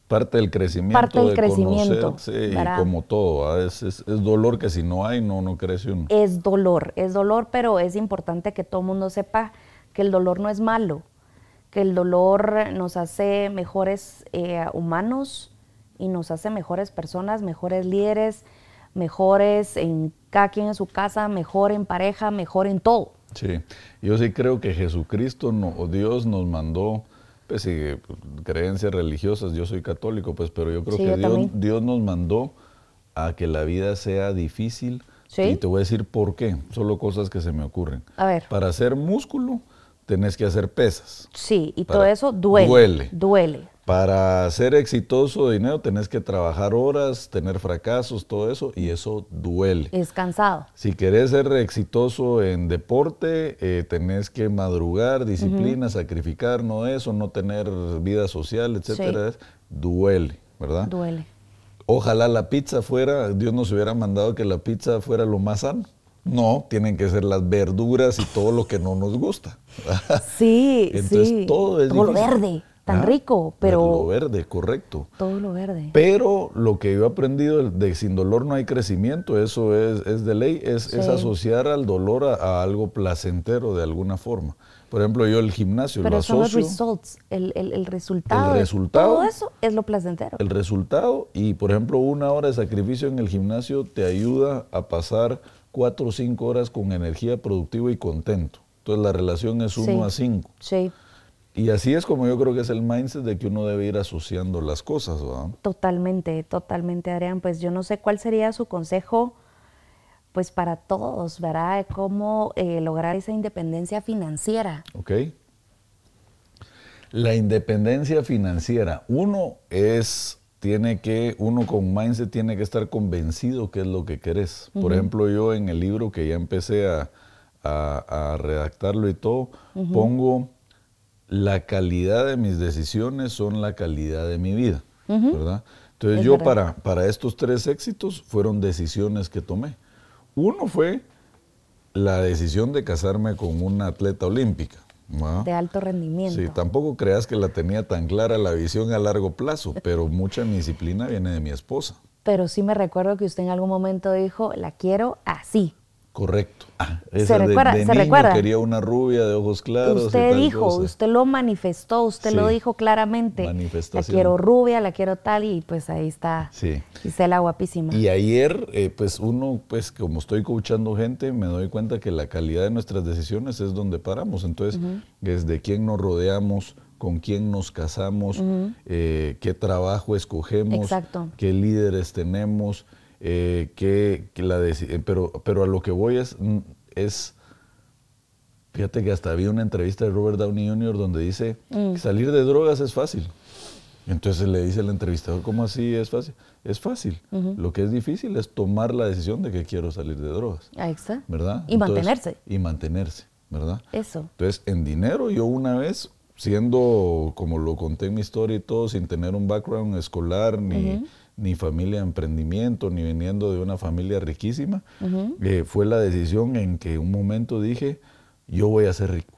parte del crecimiento, Parte del de crecimiento, conocerse y como todo, ¿va? es, es- es dolor que si no hay, no, no crece uno. es dolor, es dolor, pero es importante que todo el mundo sepa que el dolor no es malo, que el dolor nos hace mejores eh, humanos y nos hace mejores personas, mejores líderes, mejores en cada quien en su casa, mejor en pareja, mejor en todo. Sí, yo sí creo que Jesucristo no, o Dios nos mandó, pues sí, creencias religiosas, yo soy católico, pues, pero yo creo Sí, que yo Dios. Dios nos mandó a que la vida sea difícil. Sí. Y te voy a decir por qué, solo cosas que se me ocurren. A ver. Para hacer músculo, tenés que hacer pesas. Sí, y Para- todo eso duele. duele. Duele. Para ser exitoso de dinero, tenés que trabajar horas, tener fracasos, todo eso, y eso duele. Es cansado. Si querés ser exitoso en deporte, eh, tenés que madrugar, disciplina, sacrificar, no eso, no tener vida social, etcétera. Duele, ¿verdad? Duele. Ojalá la pizza fuera, Dios nos hubiera mandado que la pizza fuera lo más sano. No, tienen que ser las verduras y todo lo que no nos gusta. *laughs* Sí, Entonces sí. todo es lo difícil. verde, tan Ah, rico, pero Lo verde, correcto. todo lo verde. Pero lo que yo he aprendido de, sin dolor no hay crecimiento, eso es, es de ley, es, asociar al dolor a, a algo placentero de alguna forma. Por ejemplo, yo el gimnasio Pero lo son los asocio, results, el, el- el resultado. El resultado. Todo eso es lo placentero. el resultado y por ejemplo una hora de sacrificio en el gimnasio te ayuda a pasar cuatro o cinco horas con energía productiva y contento. Entonces la relación es uno Sí. a cinco. Sí, Y así es como yo creo que es el mindset de que uno debe ir asociando las cosas, ¿va? totalmente, totalmente, Adrián. Pues yo no sé cuál sería su consejo, pues para todos, ¿verdad? Cómo eh, lograr esa independencia financiera. ¿Ok? La independencia financiera. Uno es, tiene que, uno con mindset tiene que estar convencido que es lo que querés. Por ejemplo, yo en el libro que ya empecé a, a- a redactarlo y todo, pongo la calidad de mis decisiones son la calidad de mi vida, ¿verdad? Entonces Es yo para, para estos tres éxitos fueron decisiones que tomé. Uno fue la decisión de casarme con una atleta olímpica. ¿Va? De alto rendimiento. Sí, tampoco creas que la tenía tan clara la visión a largo plazo, *laughs* pero mucha disciplina viene de mi esposa. Pero sí me recuerdo que usted en algún momento dijo, la quiero así. Correcto. Ah, ¿Se esa de- recuerda? de ¿Se niño recuerda? quería una rubia de ojos claros. y usted tal dijo, cosa. usted lo manifestó, usted lo dijo claramente. La quiero rubia, la quiero tal, y pues ahí está Sí. Gisela guapísima. Y ayer, eh, pues uno, pues como estoy coachando gente, me doy cuenta que la calidad de nuestras decisiones es donde paramos. Entonces, desde quién nos rodeamos, con quién nos casamos, eh, qué trabajo escogemos, Exacto. qué líderes tenemos, eh, qué la eh, pero, pero a lo que voy es, mm, es, fíjate que hasta había una entrevista de Robert Downey Jr. donde dice que salir de drogas es fácil. Entonces le dice el entrevistador, ¿cómo así es fácil? Es fácil. Lo que es difícil es tomar la decisión de que quiero salir de drogas, Ahí está. ¿verdad? Y mantenerse. Y mantenerse, ¿verdad? Eso. Entonces, en dinero, yo una vez, siendo, como lo conté en mi historia y todo, sin tener un background escolar, ni, ni familia de emprendimiento, ni viniendo de una familia riquísima, eh, fue la decisión en que un momento dije, yo voy a ser rico.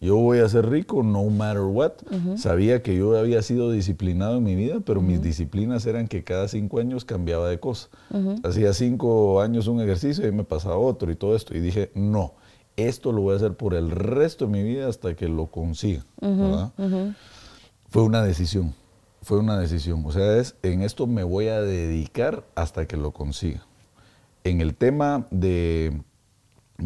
Yo voy a ser rico no matter what. Sabía que yo había sido disciplinado en mi vida, pero mis disciplinas eran que cada cinco años cambiaba de cosa. Hacía cinco años un ejercicio y me pasaba otro y todo esto. Y dije, no, esto lo voy a hacer por el resto de mi vida hasta que lo consiga. Fue una decisión, fue una decisión. O sea, es, en esto me voy a dedicar hasta que lo consiga. En el tema de,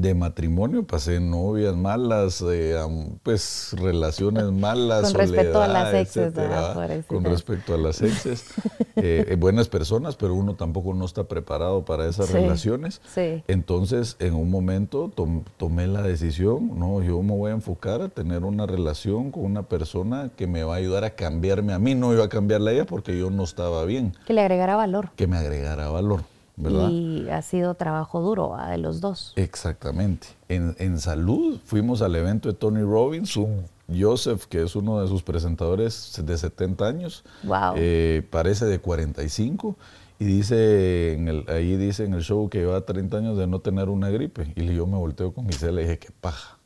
de matrimonio pasé novias malas, eh, pues relaciones *laughs* malas, Con respecto a las exes, etcétera. Con respecto a las exes. *laughs* eh, eh, buenas personas, pero uno tampoco no está preparado para esas Sí, relaciones. sí. Entonces, en un momento tom- tomé la decisión, no, yo me voy a enfocar a tener una relación con una persona que me va a ayudar a cambiarme a mí, no iba a cambiarla a ella porque yo no estaba bien, Que le agregara valor. que me agregara valor, ¿verdad? Y ha sido trabajo duro de los dos. Exactamente. En, en salud fuimos al evento de Tony Robbins, un Joseph, que es uno de sus presentadores de 70 años, Wow. eh, parece de 45, y dice en el, ahí dice en el show que lleva 30 años de no tener una gripe. Y yo me volteo con Gisela y dije, qué paja,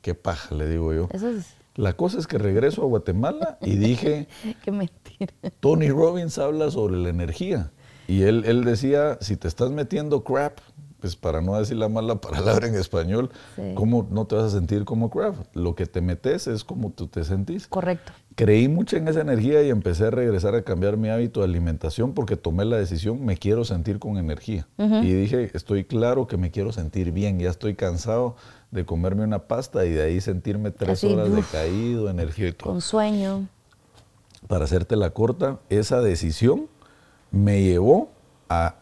qué paja, le digo yo. Eso es. La cosa es que regreso a Guatemala y dije, *laughs* Qué mentira. Tony Robbins habla sobre la energía. Y él, él decía, si te estás metiendo crap, pues para no decir la mala *laughs* palabra en español, Sí. ¿cómo no te vas a sentir como crap? Lo que te metes es como tú te sentís. Correcto. Creí mucho en esa energía y empecé a regresar a cambiar mi hábito de alimentación porque tomé la decisión, me quiero sentir con energía. Y dije, estoy claro que me quiero sentir bien, ya estoy cansado de comerme una pasta y de ahí sentirme tres Así, horas uf. decaído, energía y todo Con sueño. para hacerte la corta, esa decisión me llevó a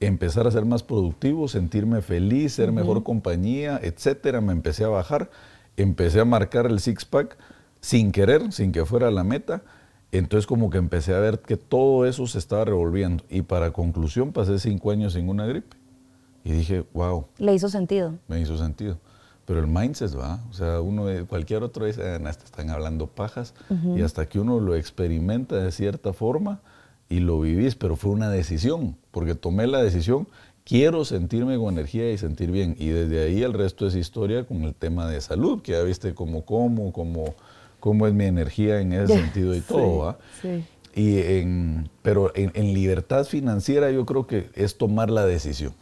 empezar a ser más productivo, sentirme feliz, ser mejor compañía, etcétera. Me empecé a bajar, empecé a marcar el six pack sin querer, sin que fuera la meta. Entonces como que empecé a ver que todo eso se estaba revolviendo. Y para conclusión pasé cinco años sin una gripe. Y dije, wow, Le hizo sentido. me hizo sentido. Pero el mindset va, o sea, uno, de- cualquier otro dice, "Ah, están hablando pajas, y hasta que uno lo experimenta de cierta forma y lo vivís, pero fue una decisión, porque tomé la decisión, quiero sentirme con energía y sentir bien, y desde ahí el resto es historia con el tema de salud, que ya viste cómo como, cómo, cómo es mi energía en ese sentido y todo, ¿va? Sí. Y en, pero en, en libertad financiera yo creo que es tomar la decisión.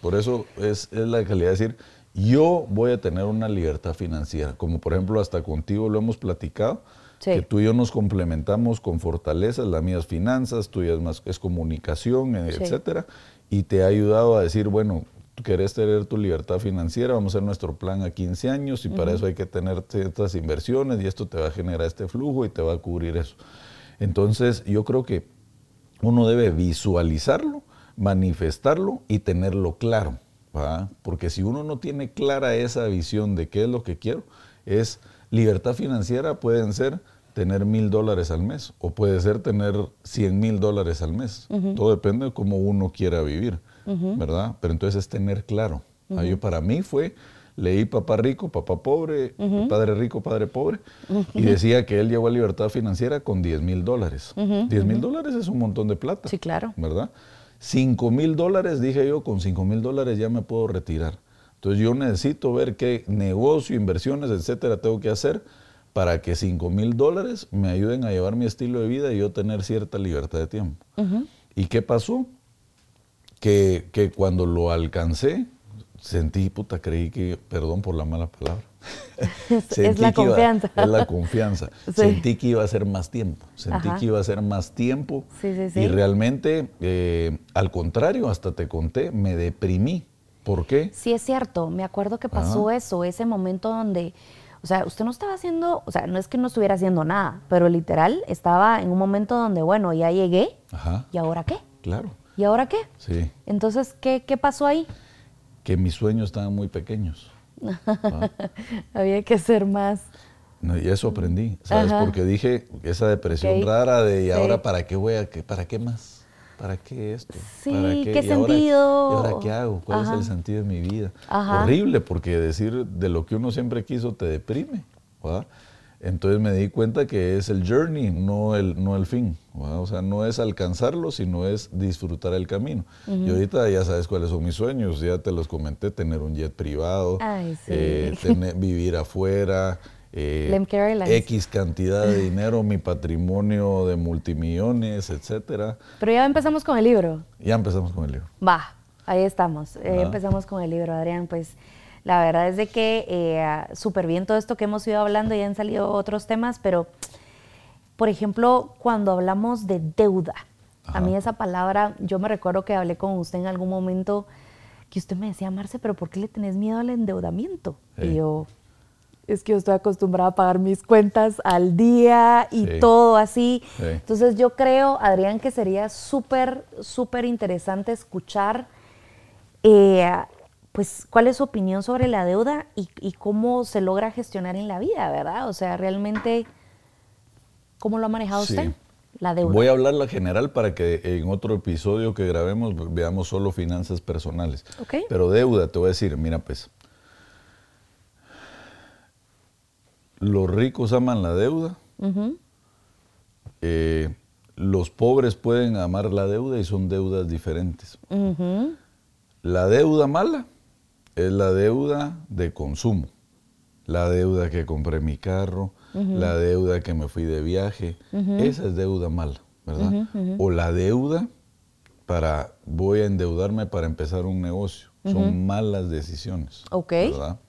Por eso es, es la calidad de decir, yo voy a tener una libertad financiera. Como por ejemplo hasta contigo lo hemos platicado, Sí. que tú y yo nos complementamos con fortalezas, las mías finanzas, tuyas más es comunicación, eh, Sí. etcétera. Y te ha ayudado a decir, bueno, tú querés tener tu libertad financiera, vamos a hacer nuestro plan a 15 años y para eso hay que tener ciertas inversiones y esto te va a generar este flujo y te va a cubrir eso. Entonces, yo creo que uno debe visualizarlo, manifestarlo y tenerlo claro. Porque si uno no tiene clara esa visión de qué es lo que quiero, es libertad financiera pueden ser tener mil dólares al mes o puede ser tener cien mil dólares al mes. Todo depende de cómo uno quiera vivir, ¿verdad? Pero entonces es tener claro. Ah, yo, para mí fue, leí Papá Rico, Papá Pobre, Padre Rico, Padre Pobre, y decía que él llegó a libertad financiera con 10 mil dólares. 10 mil dólares es un montón de plata. Sí, claro. ¿Verdad? 5 mil dólares, dije yo, con 5 mil dólares ya me puedo retirar. Entonces yo necesito ver qué negocio, inversiones, etcétera, tengo que hacer para que 5 mil dólares me ayuden a llevar mi estilo de vida y yo tener cierta libertad de tiempo. ¿Y qué pasó? Que, que cuando lo alcancé, sentí, puta, creí que, perdón por la mala palabra. *laughs* es la confianza. es la confianza. *laughs* Sentí que iba a ser más tiempo. Sentí que iba a ser más tiempo. Sí, sí, y realmente, eh, al contrario, hasta te conté, me deprimí. ¿Por qué? Sí, es cierto. Me acuerdo que pasó eso, ese momento donde, o sea, usted no estaba haciendo, o sea, no es que no estuviera haciendo nada, pero literal estaba en un momento donde, bueno, ya llegué. Ajá. ¿Y ahora qué? Claro. ¿Y ahora qué? Sí. Entonces, ¿qué, qué pasó ahí? Que mis sueños estaban muy pequeños. *laughs* Había que ser más. y eso aprendí, ¿sabes? Porque dije esa depresión rara de ¿y ahora para qué voy a para qué más? ¿Para qué esto? Sí, ¿Para qué, sentido? ¿Y ahora qué hago? ¿Cuál es el sentido de mi vida? Horrible, porque decir de lo que uno siempre quiso te deprime. ¿verdad? Entonces me di cuenta que es el journey, no el, no el fin. O sea, no es alcanzarlo, sino es disfrutar el camino. Y ahorita ya sabes cuáles son mis sueños, ya te los comenté, tener un jet privado, eh, vivir afuera, eh, X cantidad de dinero, mi patrimonio de multimillones, etcétera. Pero ya empezamos con el libro. Ya empezamos con el libro. Va, ahí estamos. Eh, empezamos con el libro, Adrián. Pues la verdad es de que eh, súper bien todo esto que hemos ido hablando, y han salido otros temas, pero, por ejemplo, cuando hablamos de deuda, a mí esa palabra, yo me recuerdo que hablé con usted en algún momento que usted me decía, Marce, pero ¿por qué le tenés miedo al endeudamiento? Y yo, es que yo estoy acostumbrada a pagar mis cuentas al día y todo así. Entonces yo creo, Adrián, que sería súper, súper interesante escuchar eh, pues, ¿cuál es su opinión sobre la deuda y, cómo se logra gestionar en la vida, verdad? O sea, realmente, ¿cómo lo ha manejado usted? La deuda. Voy a hablar la general para que en otro episodio que grabemos veamos solo finanzas personales. Pero deuda, te voy a decir, mira pues, los ricos aman la deuda, eh, los pobres pueden amar la deuda y son deudas diferentes. La deuda mala es la deuda de consumo, la deuda que compré mi carro, la deuda que me fui de viaje, esa es deuda mala, ¿verdad? O la deuda para, voy a endeudarme para empezar un negocio, son malas decisiones, ¿verdad?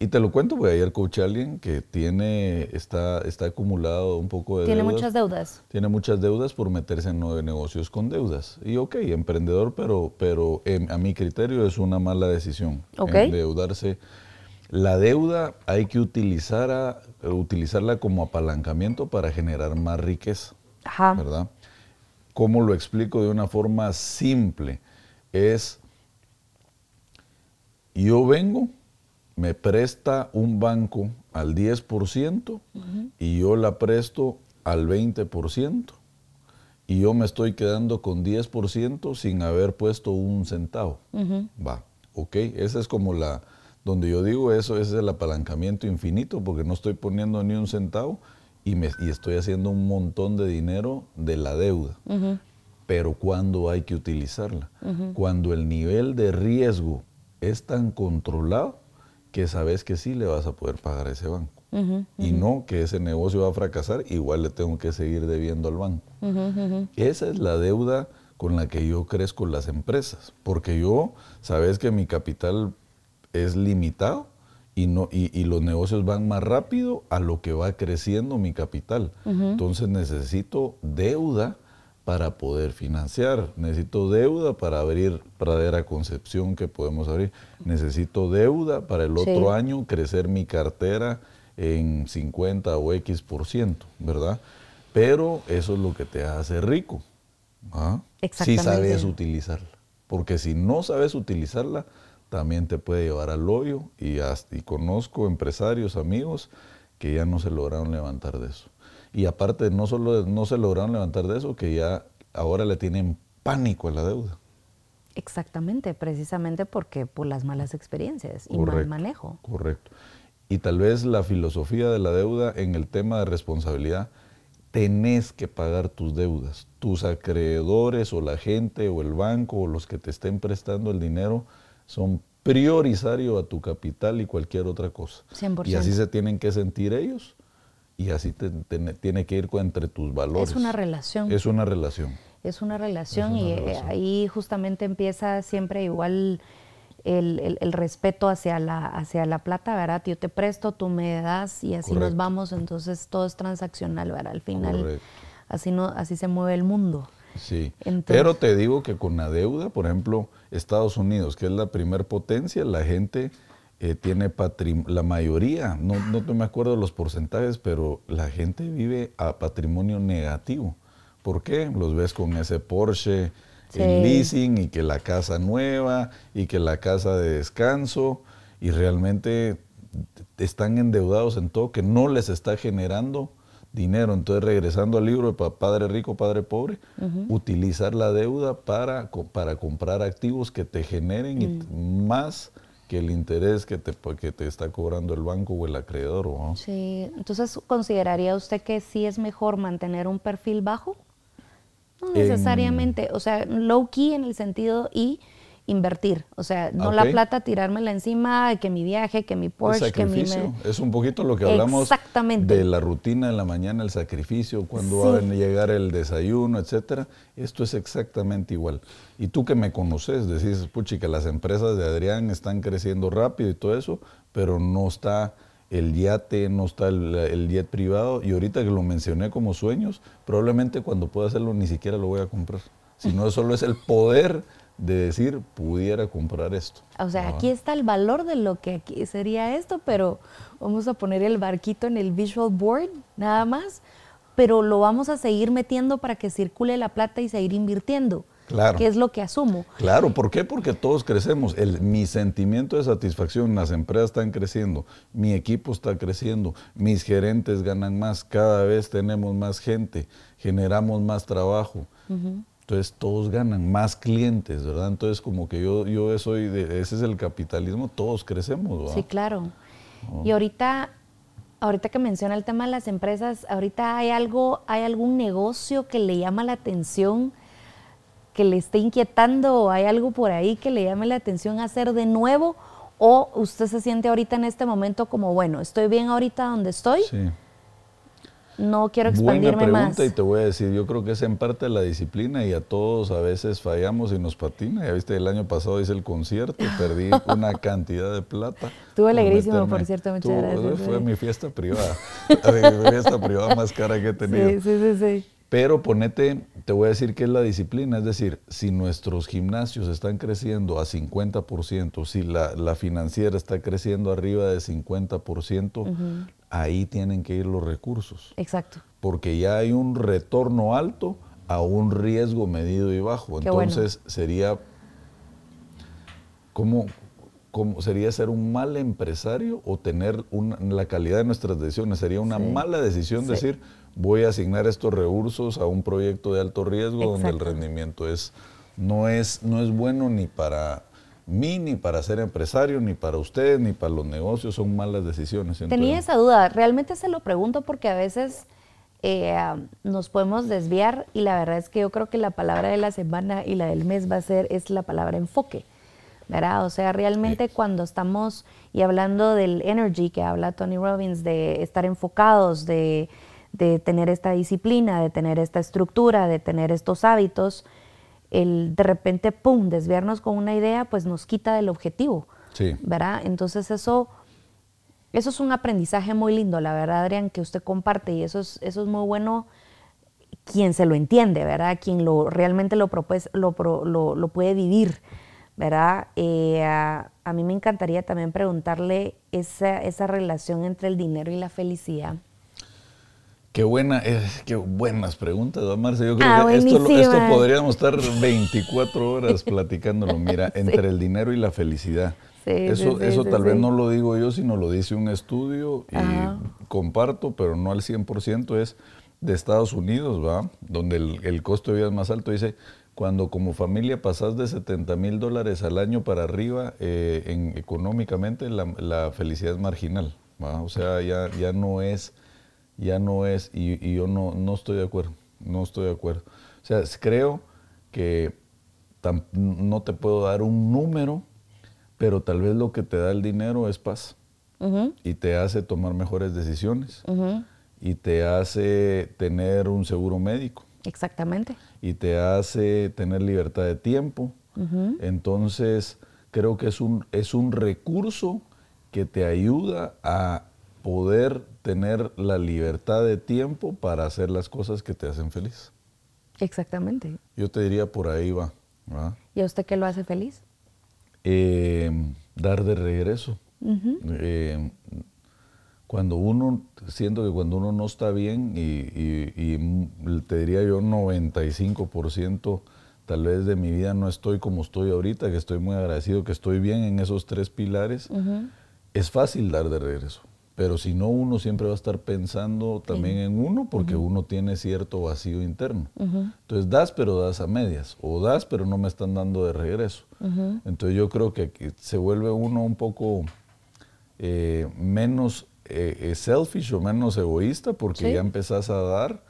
Y te lo cuento, porque ayer coaché a alguien que tiene, está, está acumulado un poco de Tiene muchas deudas. Tiene muchas deudas por meterse en nueve negocios con deudas. Y ok, emprendedor, pero, pero a mi criterio es una mala decisión. Endeudarse. La deuda hay que utilizar utilizarla como apalancamiento para generar más riqueza. Ajá. ¿Verdad? ¿Cómo lo explico de una forma simple? Es, yo vengo me presta un banco al 10% y yo la presto al 20% y yo me estoy quedando con 10% sin haber puesto un centavo. Va, ok, esa es como la, donde yo digo eso, ese es el apalancamiento infinito porque no estoy poniendo ni un centavo y, me, y estoy haciendo un montón de dinero de la deuda. Pero ¿cuándo hay que utilizarla? Cuando el nivel de riesgo es tan controlado que sabes que sí le vas a poder pagar a ese banco. Y no que ese negocio va a fracasar, igual le tengo que seguir debiendo al banco. Esa es la deuda con la que yo crezco las empresas, porque yo, sabes que mi capital es limitado y, no, y, los negocios van más rápido a lo que va creciendo mi capital. Entonces necesito deuda para poder financiar. Necesito deuda para abrir Pradera Concepción que podemos abrir. Necesito deuda para el otro año crecer mi cartera en 50 o X por ciento, ¿verdad? Pero eso es lo que te hace rico. ¿ah? Si sabes utilizarla. Porque si no sabes utilizarla, también te puede llevar al hoyo y, hasta, y conozco empresarios, amigos, que ya no se lograron levantar de eso. Y aparte, no solo no se lograron levantar de eso, que ya ahora le tienen pánico a la deuda. Exactamente, precisamente porque por las malas experiencias y mal manejo. Correcto. Y tal vez la filosofía de la deuda en el tema de responsabilidad, tenés que pagar tus deudas. Tus acreedores o la gente o el banco o los que te estén prestando el dinero son prioritarios a tu capital y cualquier otra cosa. 100%. Y así se tienen que sentir ellos y así tiene que ir entre tus valores. Es una relación. Es una relación. Es una relación y eh, ahí justamente empieza siempre igual el, el, respeto hacia la, hacia la plata, ¿verdad? Yo te presto, tú me das y así nos vamos, entonces todo es transaccional, ¿verdad? Al final así, no, así se mueve el mundo. Sí, pero te digo que con la deuda, por ejemplo, Estados Unidos, que es la primer potencia, la gente eh, tiene patrimonio, la mayoría, no, no me acuerdo los porcentajes, pero la gente vive a patrimonio negativo. ¿Por qué? Los ves con ese Porsche en leasing y que la casa nueva y que la casa de descanso y realmente están endeudados en todo que no les está generando dinero. Entonces, regresando al libro de Padre Rico, Padre Pobre, utilizar la deuda para, para comprar activos que te generen mm. más que el interés que te, que te está cobrando el banco o el acreedor. Sí, entonces, ¿consideraría usted que sí es mejor mantener un perfil bajo? No necesariamente, o sea, low key en el sentido y invertir, o sea, no la plata tirármela encima, que mi viaje, que mi Porsche, que mi... Es un poquito lo que hablamos de la rutina de la mañana, el sacrificio, cuando va a llegar el desayuno, etcétera. Esto es exactamente igual. Y tú que me conoces, decís, puchi, que las empresas de Adrián están creciendo rápido y todo eso, pero no está el yate, no está el, jet privado. Y ahorita que lo mencioné como sueños, probablemente cuando pueda hacerlo ni siquiera lo voy a comprar. Si no, solo es el poder de decir, pudiera comprar esto. O sea, aquí está el valor de lo que aquí sería esto, pero vamos a poner el barquito en el visual board, nada más, pero lo vamos a seguir metiendo para que circule la plata y seguir invirtiendo. Claro. Que es lo que asumo. Claro, ¿por qué? Porque todos crecemos. El, mi sentimiento de satisfacción, las empresas están creciendo, mi equipo está creciendo, mis gerentes ganan más, cada vez tenemos más gente, generamos más trabajo. Entonces todos ganan, más clientes, ¿verdad? Entonces como que yo, yo soy, de, ese es el capitalismo, todos crecemos, ¿verdad? Sí, claro. Y ahorita, ahorita que menciona el tema de las empresas, ahorita hay algo, hay algún negocio que le llama la atención que le esté inquietando o hay algo por ahí que le llame la atención hacer de nuevo? ¿O usted se siente ahorita en este momento como, bueno, estoy bien ahorita donde estoy? Sí. No quiero expandirme Buena pregunta y te voy a decir, yo creo que es en parte la disciplina y a todos a veces fallamos y nos patina. Ya viste, el año pasado hice el concierto y *laughs* perdí una cantidad de plata. Estuvo alegrísimo, por cierto, muchas gracias. Fue mi fiesta privada, *laughs* mi fiesta privada más cara que he tenido. Sí, sí, sí. sí. Pero ponete, te voy a decir que es la disciplina, es decir, si nuestros gimnasios están creciendo a 50%, si la, financiera está creciendo arriba de 50%, ahí tienen que ir los recursos. Exacto. Porque ya hay un retorno alto a un riesgo medido y bajo. Entonces sería como sería ser un mal empresario o tener la calidad de nuestras decisiones. Sería una mala decisión decir, voy a asignar estos recursos a un proyecto de alto riesgo donde el rendimiento es no, es no es bueno ni para mí, ni para ser empresario, ni para usted, ni para los negocios, son malas decisiones. Tenía esa duda, realmente se lo pregunto porque a veces eh, nos podemos desviar y la verdad es que yo creo que la palabra de la semana y la del mes va a ser, es la palabra enfoque. ¿verdad? O sea, realmente cuando estamos, y hablando del energy que habla Tony Robbins, de estar enfocados, de de tener esta disciplina, de tener esta estructura, de tener estos hábitos, el de repente, pum, desviarnos con una idea, pues nos quita del objetivo. Sí. ¿Verdad? Entonces eso, eso es un aprendizaje muy lindo, la verdad, Adrián, que usted comparte y eso es, eso es muy bueno quien se lo entiende, ¿verdad? Quien lo, realmente lo, lo, lo, puede vivir, ¿verdad? Eh, a, a, mí me encantaría también preguntarle esa, esa relación entre el dinero y la felicidad. Qué, buena, eh, qué buenas preguntas, don Marce. Yo creo ah, que esto, esto, podríamos estar 24 horas *laughs* platicándolo. Mira, entre el dinero y la felicidad. eso eso tal vez no lo digo yo, sino lo dice un estudio y comparto, pero no al 100%, es de Estados Unidos, ¿va? Donde el, costo de vida es más alto. Dice, cuando como familia pasas de 70 mil dólares al año para arriba, eh, en, económicamente la, la, felicidad es marginal, ¿va? O sea, ya, ya no es ya no es, y, yo no, no estoy de acuerdo, no estoy de acuerdo. O sea, creo que no te puedo dar un número, pero tal vez lo que te da el dinero es paz y te hace tomar mejores decisiones y te hace tener un seguro médico. Exactamente. Y te hace tener libertad de tiempo. Entonces, creo que es un, es un recurso que te ayuda a poder tener la libertad de tiempo para hacer las cosas que te hacen feliz. Exactamente. Yo te diría por ahí va. ¿Y a usted qué lo hace feliz? Eh, dar de regreso. Eh, cuando uno, siento que cuando uno no está bien, y, te diría yo 95% tal vez de mi vida no estoy como estoy ahorita, que estoy muy agradecido, que estoy bien en esos tres pilares, es fácil dar de regreso. Pero si no, uno siempre va a estar pensando también en uno porque uno tiene cierto vacío interno. Entonces das, pero das a medias. O das, pero no me están dando de regreso. Entonces yo creo que se vuelve uno un poco eh, menos eh, eh, selfish o menos egoísta porque ya empezás a dar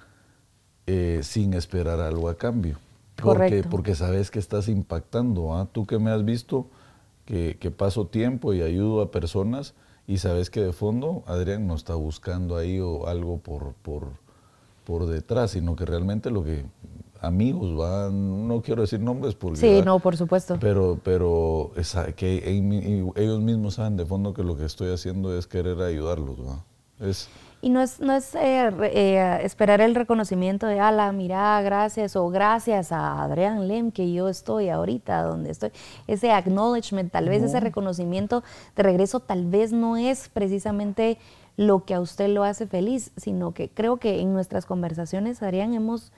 sin esperar algo a cambio. Porque, porque sabes que estás impactando. ¿ah? Tú que me has visto que, que paso tiempo y ayudo a personas y sabes que de fondo Adrián no está buscando ahí o algo por, por, por detrás, sino que realmente lo que amigos van, no quiero decir nombres porque... Sí, no, por supuesto. Pero, pero que ellos mismos saben de fondo que lo que estoy haciendo es querer ayudarlos. ¿va? Es, y no es, no es eh, eh, esperar el reconocimiento de, ala, mira, gracias, o gracias a Adrián Lem que yo estoy ahorita donde estoy. Ese acknowledgement, tal vez ese reconocimiento de regreso, tal vez no es precisamente lo que a usted lo hace feliz, sino que creo que en nuestras conversaciones, Adrián, hemos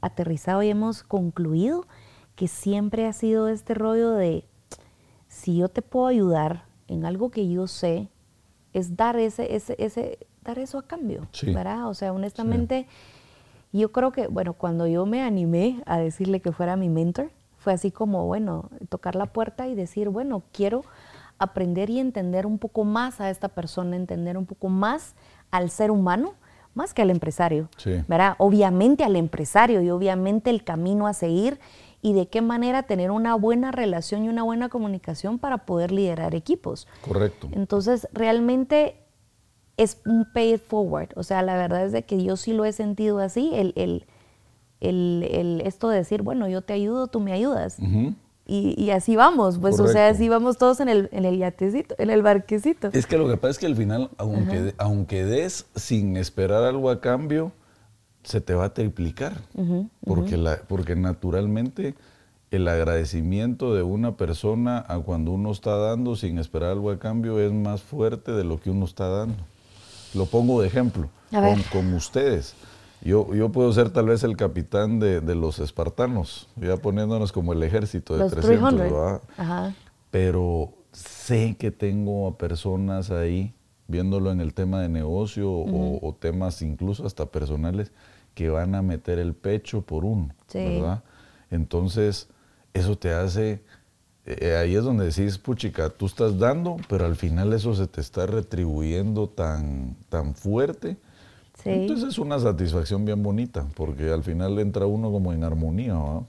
aterrizado y hemos concluido que siempre ha sido este rollo de, si yo te puedo ayudar en algo que yo sé, es dar ese, ese, ese dar eso a cambio, ¿verdad? O sea, honestamente, yo creo que, bueno, cuando yo me animé a decirle que fuera mi mentor, fue así como, bueno, tocar la puerta y decir, bueno, quiero aprender y entender un poco más a esta persona, entender un poco más al ser humano, más que al empresario, ¿verdad? Obviamente al empresario y obviamente el camino a seguir y de qué manera tener una buena relación y una buena comunicación para poder liderar equipos. Correcto. Entonces, realmente es un pay it forward. O sea, la verdad es de que yo sí lo he sentido así, el, el, el, esto de decir, bueno, yo te ayudo, tú me ayudas. y, y, así vamos, pues, o sea, así vamos todos en el, en el yatecito, en el barquecito. Es que lo que pasa es que al final, aunque, aunque des sin esperar algo a cambio, se te va a triplicar. porque, la, porque naturalmente el agradecimiento de una persona a cuando uno está dando sin esperar algo a cambio es más fuerte de lo que uno está dando. Lo pongo de ejemplo, con, ustedes. Yo, yo puedo ser tal vez el capitán de, los espartanos, ya poniéndonos como el ejército de 300, ¿verdad? Pero sé que tengo a personas ahí, viéndolo en el tema de negocio o, temas incluso hasta personales, que van a meter el pecho por uno, ¿verdad? Entonces, eso te hace eh, ahí es donde decís, puchica, tú estás dando, pero al final eso se te está retribuyendo tan, tan fuerte. Entonces es una satisfacción bien bonita, porque al final entra uno como en armonía. ¿no?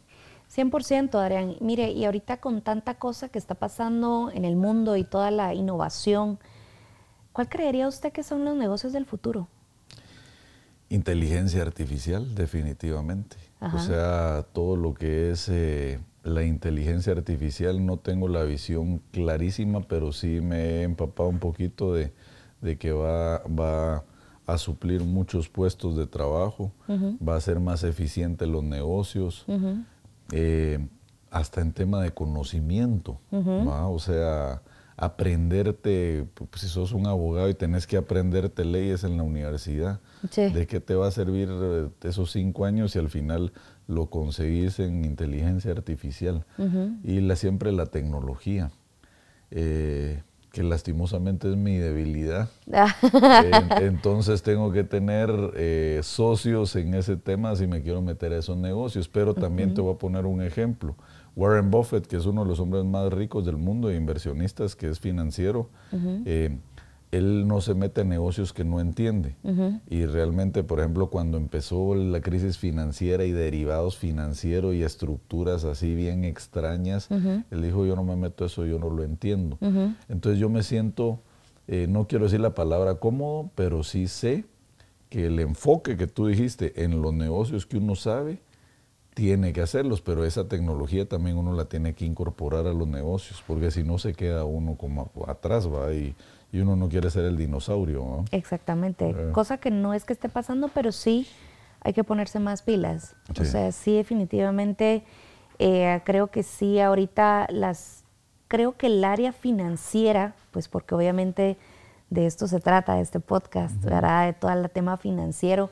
100%, Adrián. Mire, y ahorita con tanta cosa que está pasando en el mundo y toda la innovación, ¿cuál creería usted que son los negocios del futuro? Inteligencia artificial, definitivamente. O sea, todo lo que es eh, la inteligencia artificial no tengo la visión clarísima, pero sí me he empapado un poquito de, que va, va, a suplir muchos puestos de trabajo, va a ser más eficiente los negocios, eh, hasta en tema de conocimiento, o sea, aprenderte, pues, si sos un abogado y tenés que aprenderte leyes en la universidad, ¿de qué te va a servir eh, esos cinco años si al final lo conseguís en inteligencia artificial y la, siempre la tecnología, eh, que lastimosamente es mi debilidad. entonces tengo que tener eh, socios en ese tema si me quiero meter a esos negocios, pero también te voy a poner un ejemplo. Warren Buffett, que es uno de los hombres más ricos del mundo e inversionistas, que es financiero, él no se mete en negocios que no entiende. Y realmente, por ejemplo, cuando empezó la crisis financiera y derivados financieros y estructuras así bien extrañas, él dijo, yo no me meto eso, yo no lo entiendo. Entonces yo me siento, eh, no quiero decir la palabra cómodo, pero sí sé que el enfoque que tú dijiste en los negocios que uno sabe, tiene que hacerlos, pero esa tecnología también uno la tiene que incorporar a los negocios, porque si no se queda uno como atrás, va, y, uno no quiere ser el dinosaurio. Exactamente, eh. cosa que no es que esté pasando, pero sí hay que ponerse más pilas. O sea, sí definitivamente eh, creo que sí ahorita las, creo que el área financiera, pues porque obviamente de esto se trata, de este podcast, ¿verdad? De todo el tema financiero,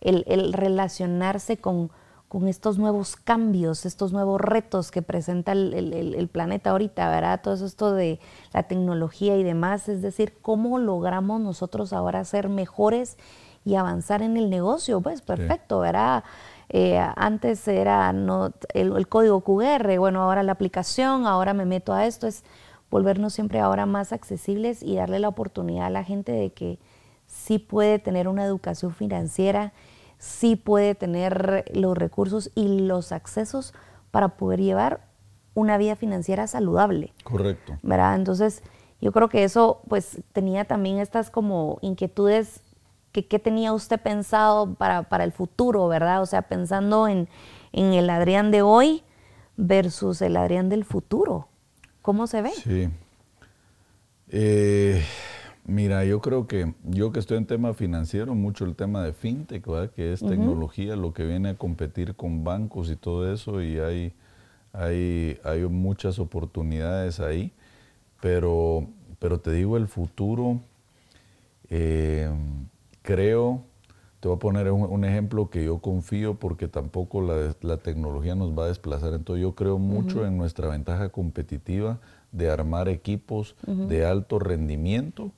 el, el relacionarse con con estos nuevos cambios, estos nuevos retos que presenta el, planeta ahorita, ¿verdad? Todo esto de la tecnología y demás, es decir, cómo logramos nosotros ahora ser mejores y avanzar en el negocio, pues perfecto, ¿verdad? Eh, antes era no, el, código QR, bueno, ahora la aplicación, ahora me meto a esto, es volvernos siempre ahora más accesibles y darle la oportunidad a la gente de que sí puede tener una educación financiera sí puede tener los recursos y los accesos para poder llevar una vida financiera saludable. Correcto. ¿Verdad? Entonces, yo creo que eso pues tenía también estas como inquietudes que qué tenía usted pensado para, para, el futuro, ¿verdad? O sea, pensando en, en, el Adrián de hoy versus el Adrián del futuro. ¿Cómo se ve? Sí. Eh, Mira, yo creo que yo que estoy en tema financiero, mucho el tema de fintech, ¿verdad? que es tecnología, lo que viene a competir con bancos y todo eso, y hay, hay, hay muchas oportunidades ahí, pero, pero te digo, el futuro, eh, creo, te voy a poner un, ejemplo que yo confío porque tampoco la, la, tecnología nos va a desplazar, entonces yo creo mucho en nuestra ventaja competitiva de armar equipos de alto rendimiento,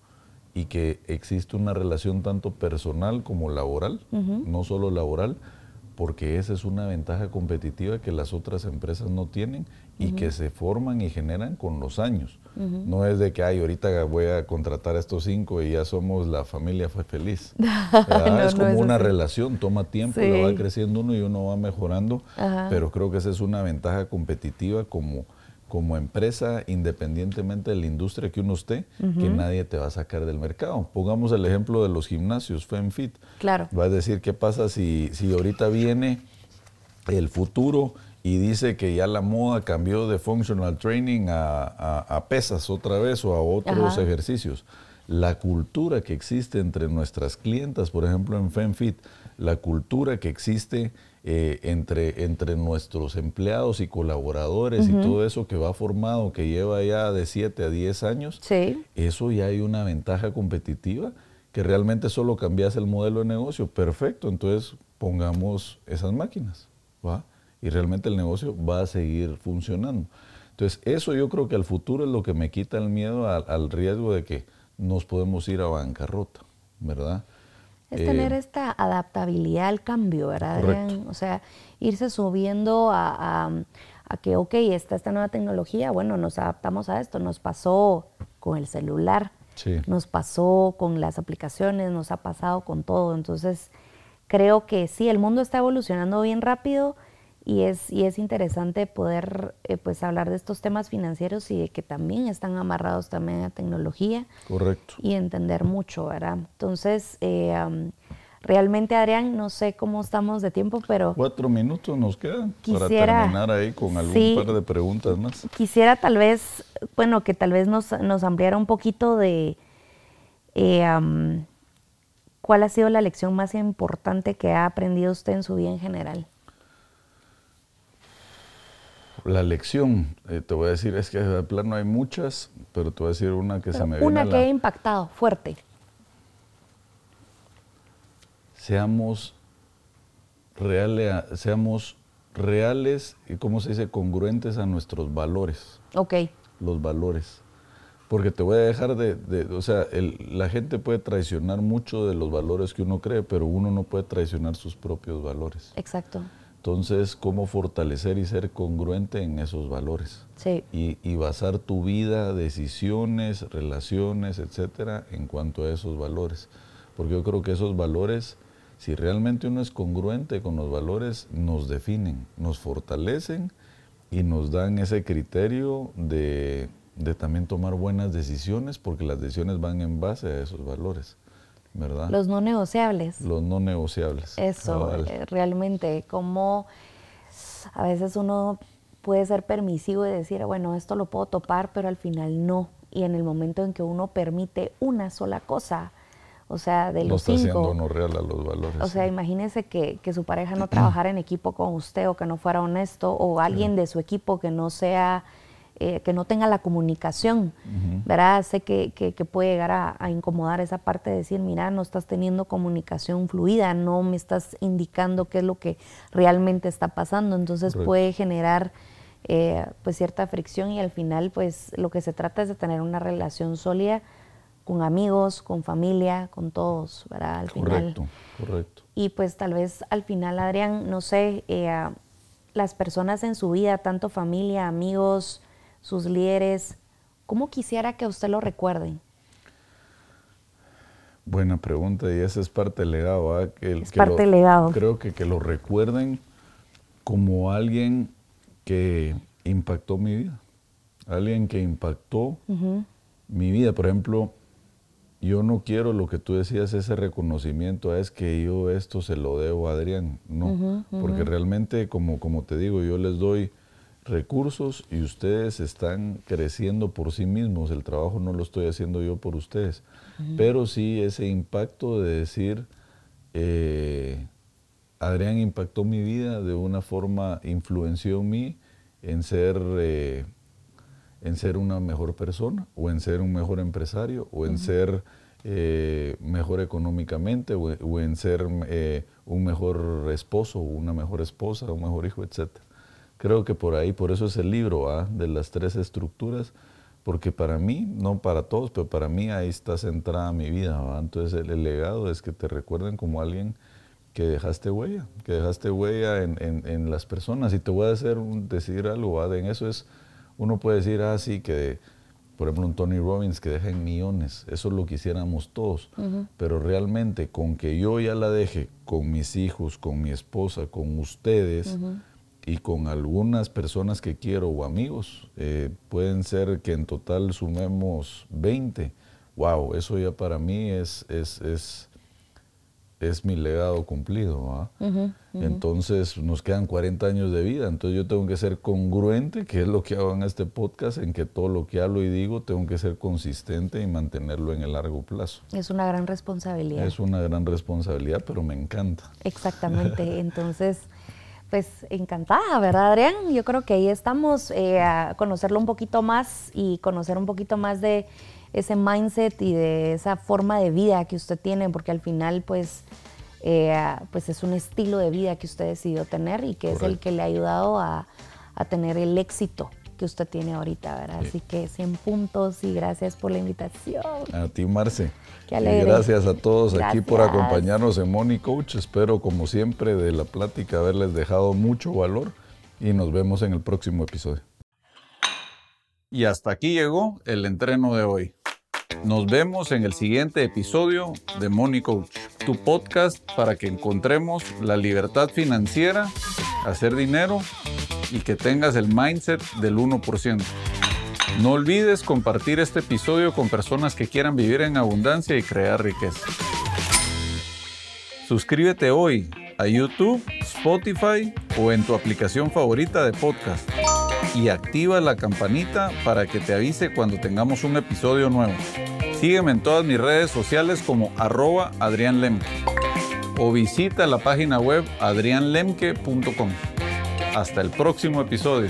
y que existe una relación tanto personal como laboral, no solo laboral, porque esa es una ventaja competitiva que las otras empresas no tienen y que se forman y generan con los años. No es de que, ay, ahorita voy a contratar a estos cinco y ya somos la familia fue feliz. *laughs* es como una relación, toma tiempo, lo va creciendo uno y uno va mejorando, pero creo que esa es una ventaja competitiva como como empresa, independientemente de la industria que uno esté, que nadie te va a sacar del mercado. Pongamos el ejemplo de los gimnasios, FemFit. Claro. Va a decir, ¿qué pasa si, si ahorita viene el futuro y dice que ya la moda cambió de functional training a, pesas otra vez o a otros ejercicios? La cultura que existe entre nuestras clientas, por ejemplo en FemFit, la cultura que existe eh, entre, entre nuestros empleados y colaboradores y todo eso que va formado, que lleva ya de 7 a 10 años, eso ya hay una ventaja competitiva que realmente solo cambias el modelo de negocio. Perfecto, entonces pongamos esas máquinas, ¿va? Y realmente el negocio va a seguir funcionando. Entonces, eso yo creo que al futuro es lo que me quita el miedo al riesgo de que nos podemos ir a bancarrota, ¿verdad? Es tener eh, esta adaptabilidad al cambio, ¿verdad, O sea, irse subiendo a, que, ok, está esta nueva tecnología, bueno, nos adaptamos a esto. Nos pasó con el celular, nos pasó con las aplicaciones, nos ha pasado con todo. Entonces, creo que sí, el mundo está evolucionando bien rápido y es, y es interesante poder eh, pues hablar de estos temas financieros y de que también están amarrados también a tecnología. Correcto. Y entender mucho, ¿verdad? Entonces, eh, realmente Adrián, no sé cómo estamos de tiempo, pero... Cuatro minutos nos quedan para terminar ahí con algún par de preguntas más. Quisiera tal vez, bueno, que tal vez nos, nos ampliara un poquito de... Eh, ¿Cuál ha sido la lección más importante que ha aprendido usted en su vida en general? La lección, eh, te voy a decir, es que de plano hay muchas, pero te voy a decir una que se me viene Una que ha impactado fuerte. Seamos reales, seamos reales y, ¿cómo se dice?, congruentes a nuestros valores. Ok. Los valores. Porque te voy a dejar de, o sea, la gente puede traicionar mucho de los valores que uno cree, pero uno no puede traicionar sus propios valores. Exacto. Entonces, ¿cómo fortalecer y ser congruente en esos valores? Sí. Y, basar tu vida, decisiones, relaciones, etcétera, en cuanto a esos valores. Porque yo creo que esos valores, si realmente uno es congruente con los valores, nos definen, nos fortalecen y nos dan ese criterio de también tomar buenas decisiones, porque las decisiones van en base a esos valores. Los no negociables. Los no negociables. Eso, eh, realmente, como a veces uno puede ser permisivo y decir, bueno, esto lo puedo topar, pero al final no. Y en el momento en que uno permite una sola cosa, o sea, de los no está cinco. no real a los valores. O sea, imagínese que, que, su pareja no trabajara en equipo con usted o que no fuera honesto o alguien de su equipo que no sea, eh, que no tenga la comunicación, ¿verdad? Sé que, que, puede llegar a, a, incomodar esa parte de decir, mira, no estás teniendo comunicación fluida, no me estás indicando qué es lo que realmente está pasando. Entonces puede generar eh, pues cierta fricción y al final pues lo que se trata es de tener una relación sólida con amigos, con familia, con todos, ¿verdad? Al correcto, correcto. Y pues tal vez al final, Adrián, no sé, eh, las personas en su vida, tanto familia, amigos, sus líderes, ¿cómo quisiera que usted lo recuerden? Buena pregunta y esa es parte del legado. es parte del legado. Creo que que lo recuerden como alguien que impactó mi vida, alguien que impactó mi vida. Por ejemplo, yo no quiero lo que tú decías, ese reconocimiento, es que yo esto se lo debo a Adrián, no, porque realmente, como, como te digo, yo les doy recursos y ustedes están creciendo por sí mismos, el trabajo no lo estoy haciendo yo por ustedes, pero sí ese impacto de decir, eh, Adrián impactó mi vida de una forma, influenció en mí en ser... Eh, en ser una mejor persona o en ser un mejor empresario o en ser eh, mejor económicamente o, en ser un mejor esposo o una mejor esposa, un mejor hijo, etc. Creo que por ahí, por eso es el libro ¿ah? de las tres estructuras, porque para mí, no para todos, pero para mí ahí está centrada mi vida. Entonces el, legado es que te recuerden como alguien que dejaste huella, que dejaste huella en, en, las personas. Y te voy a hacer un, decir algo, en eso es uno puede decir así ah, que, por ejemplo, un Tony Robbins que deja en millones, eso lo quisiéramos todos, pero realmente con que yo ya la deje con mis hijos, con mi esposa, con ustedes y con algunas personas que quiero o amigos, eh, pueden ser que en total sumemos 20. Wow, eso ya para mí es, es, es es mi legado cumplido. Entonces nos quedan 40 años de vida, entonces yo tengo que ser congruente, que es lo que hago en este podcast, en que todo lo que hablo y digo tengo que ser consistente y mantenerlo en el largo plazo. Es una gran responsabilidad. Es una gran responsabilidad, pero me encanta. Exactamente, *laughs* entonces... Pues encantada, ¿verdad, Adrián? Yo creo que ahí estamos eh, a conocerlo un poquito más y conocer un poquito más de ese mindset y de esa forma de vida que usted tiene, porque al final pues, eh, pues es un estilo de vida que usted decidió tener y que es el que le ha ayudado a, tener el éxito que usted tiene ahorita, ¿verdad? Así que 100 puntos y gracias por la invitación. A ti, Marce. Qué gracias a todos aquí por acompañarnos en Money Coach. Espero, como siempre, de la plática haberles dejado mucho valor y nos vemos en el próximo episodio. Y hasta aquí llegó el entreno de hoy. Nos vemos en el siguiente episodio de Money Coach, tu podcast para que encontremos la libertad financiera, hacer dinero y que tengas el mindset del 1%. No olvides compartir este episodio con personas que quieran vivir en abundancia y crear riqueza. Suscríbete hoy a YouTube, Spotify o en tu aplicación favorita de podcast y activa la campanita para que te avise cuando tengamos un episodio nuevo. Sígueme en todas mis redes sociales como arroba Adrián Lemke o visita la página web adrianlemke.com. Hasta el próximo episodio.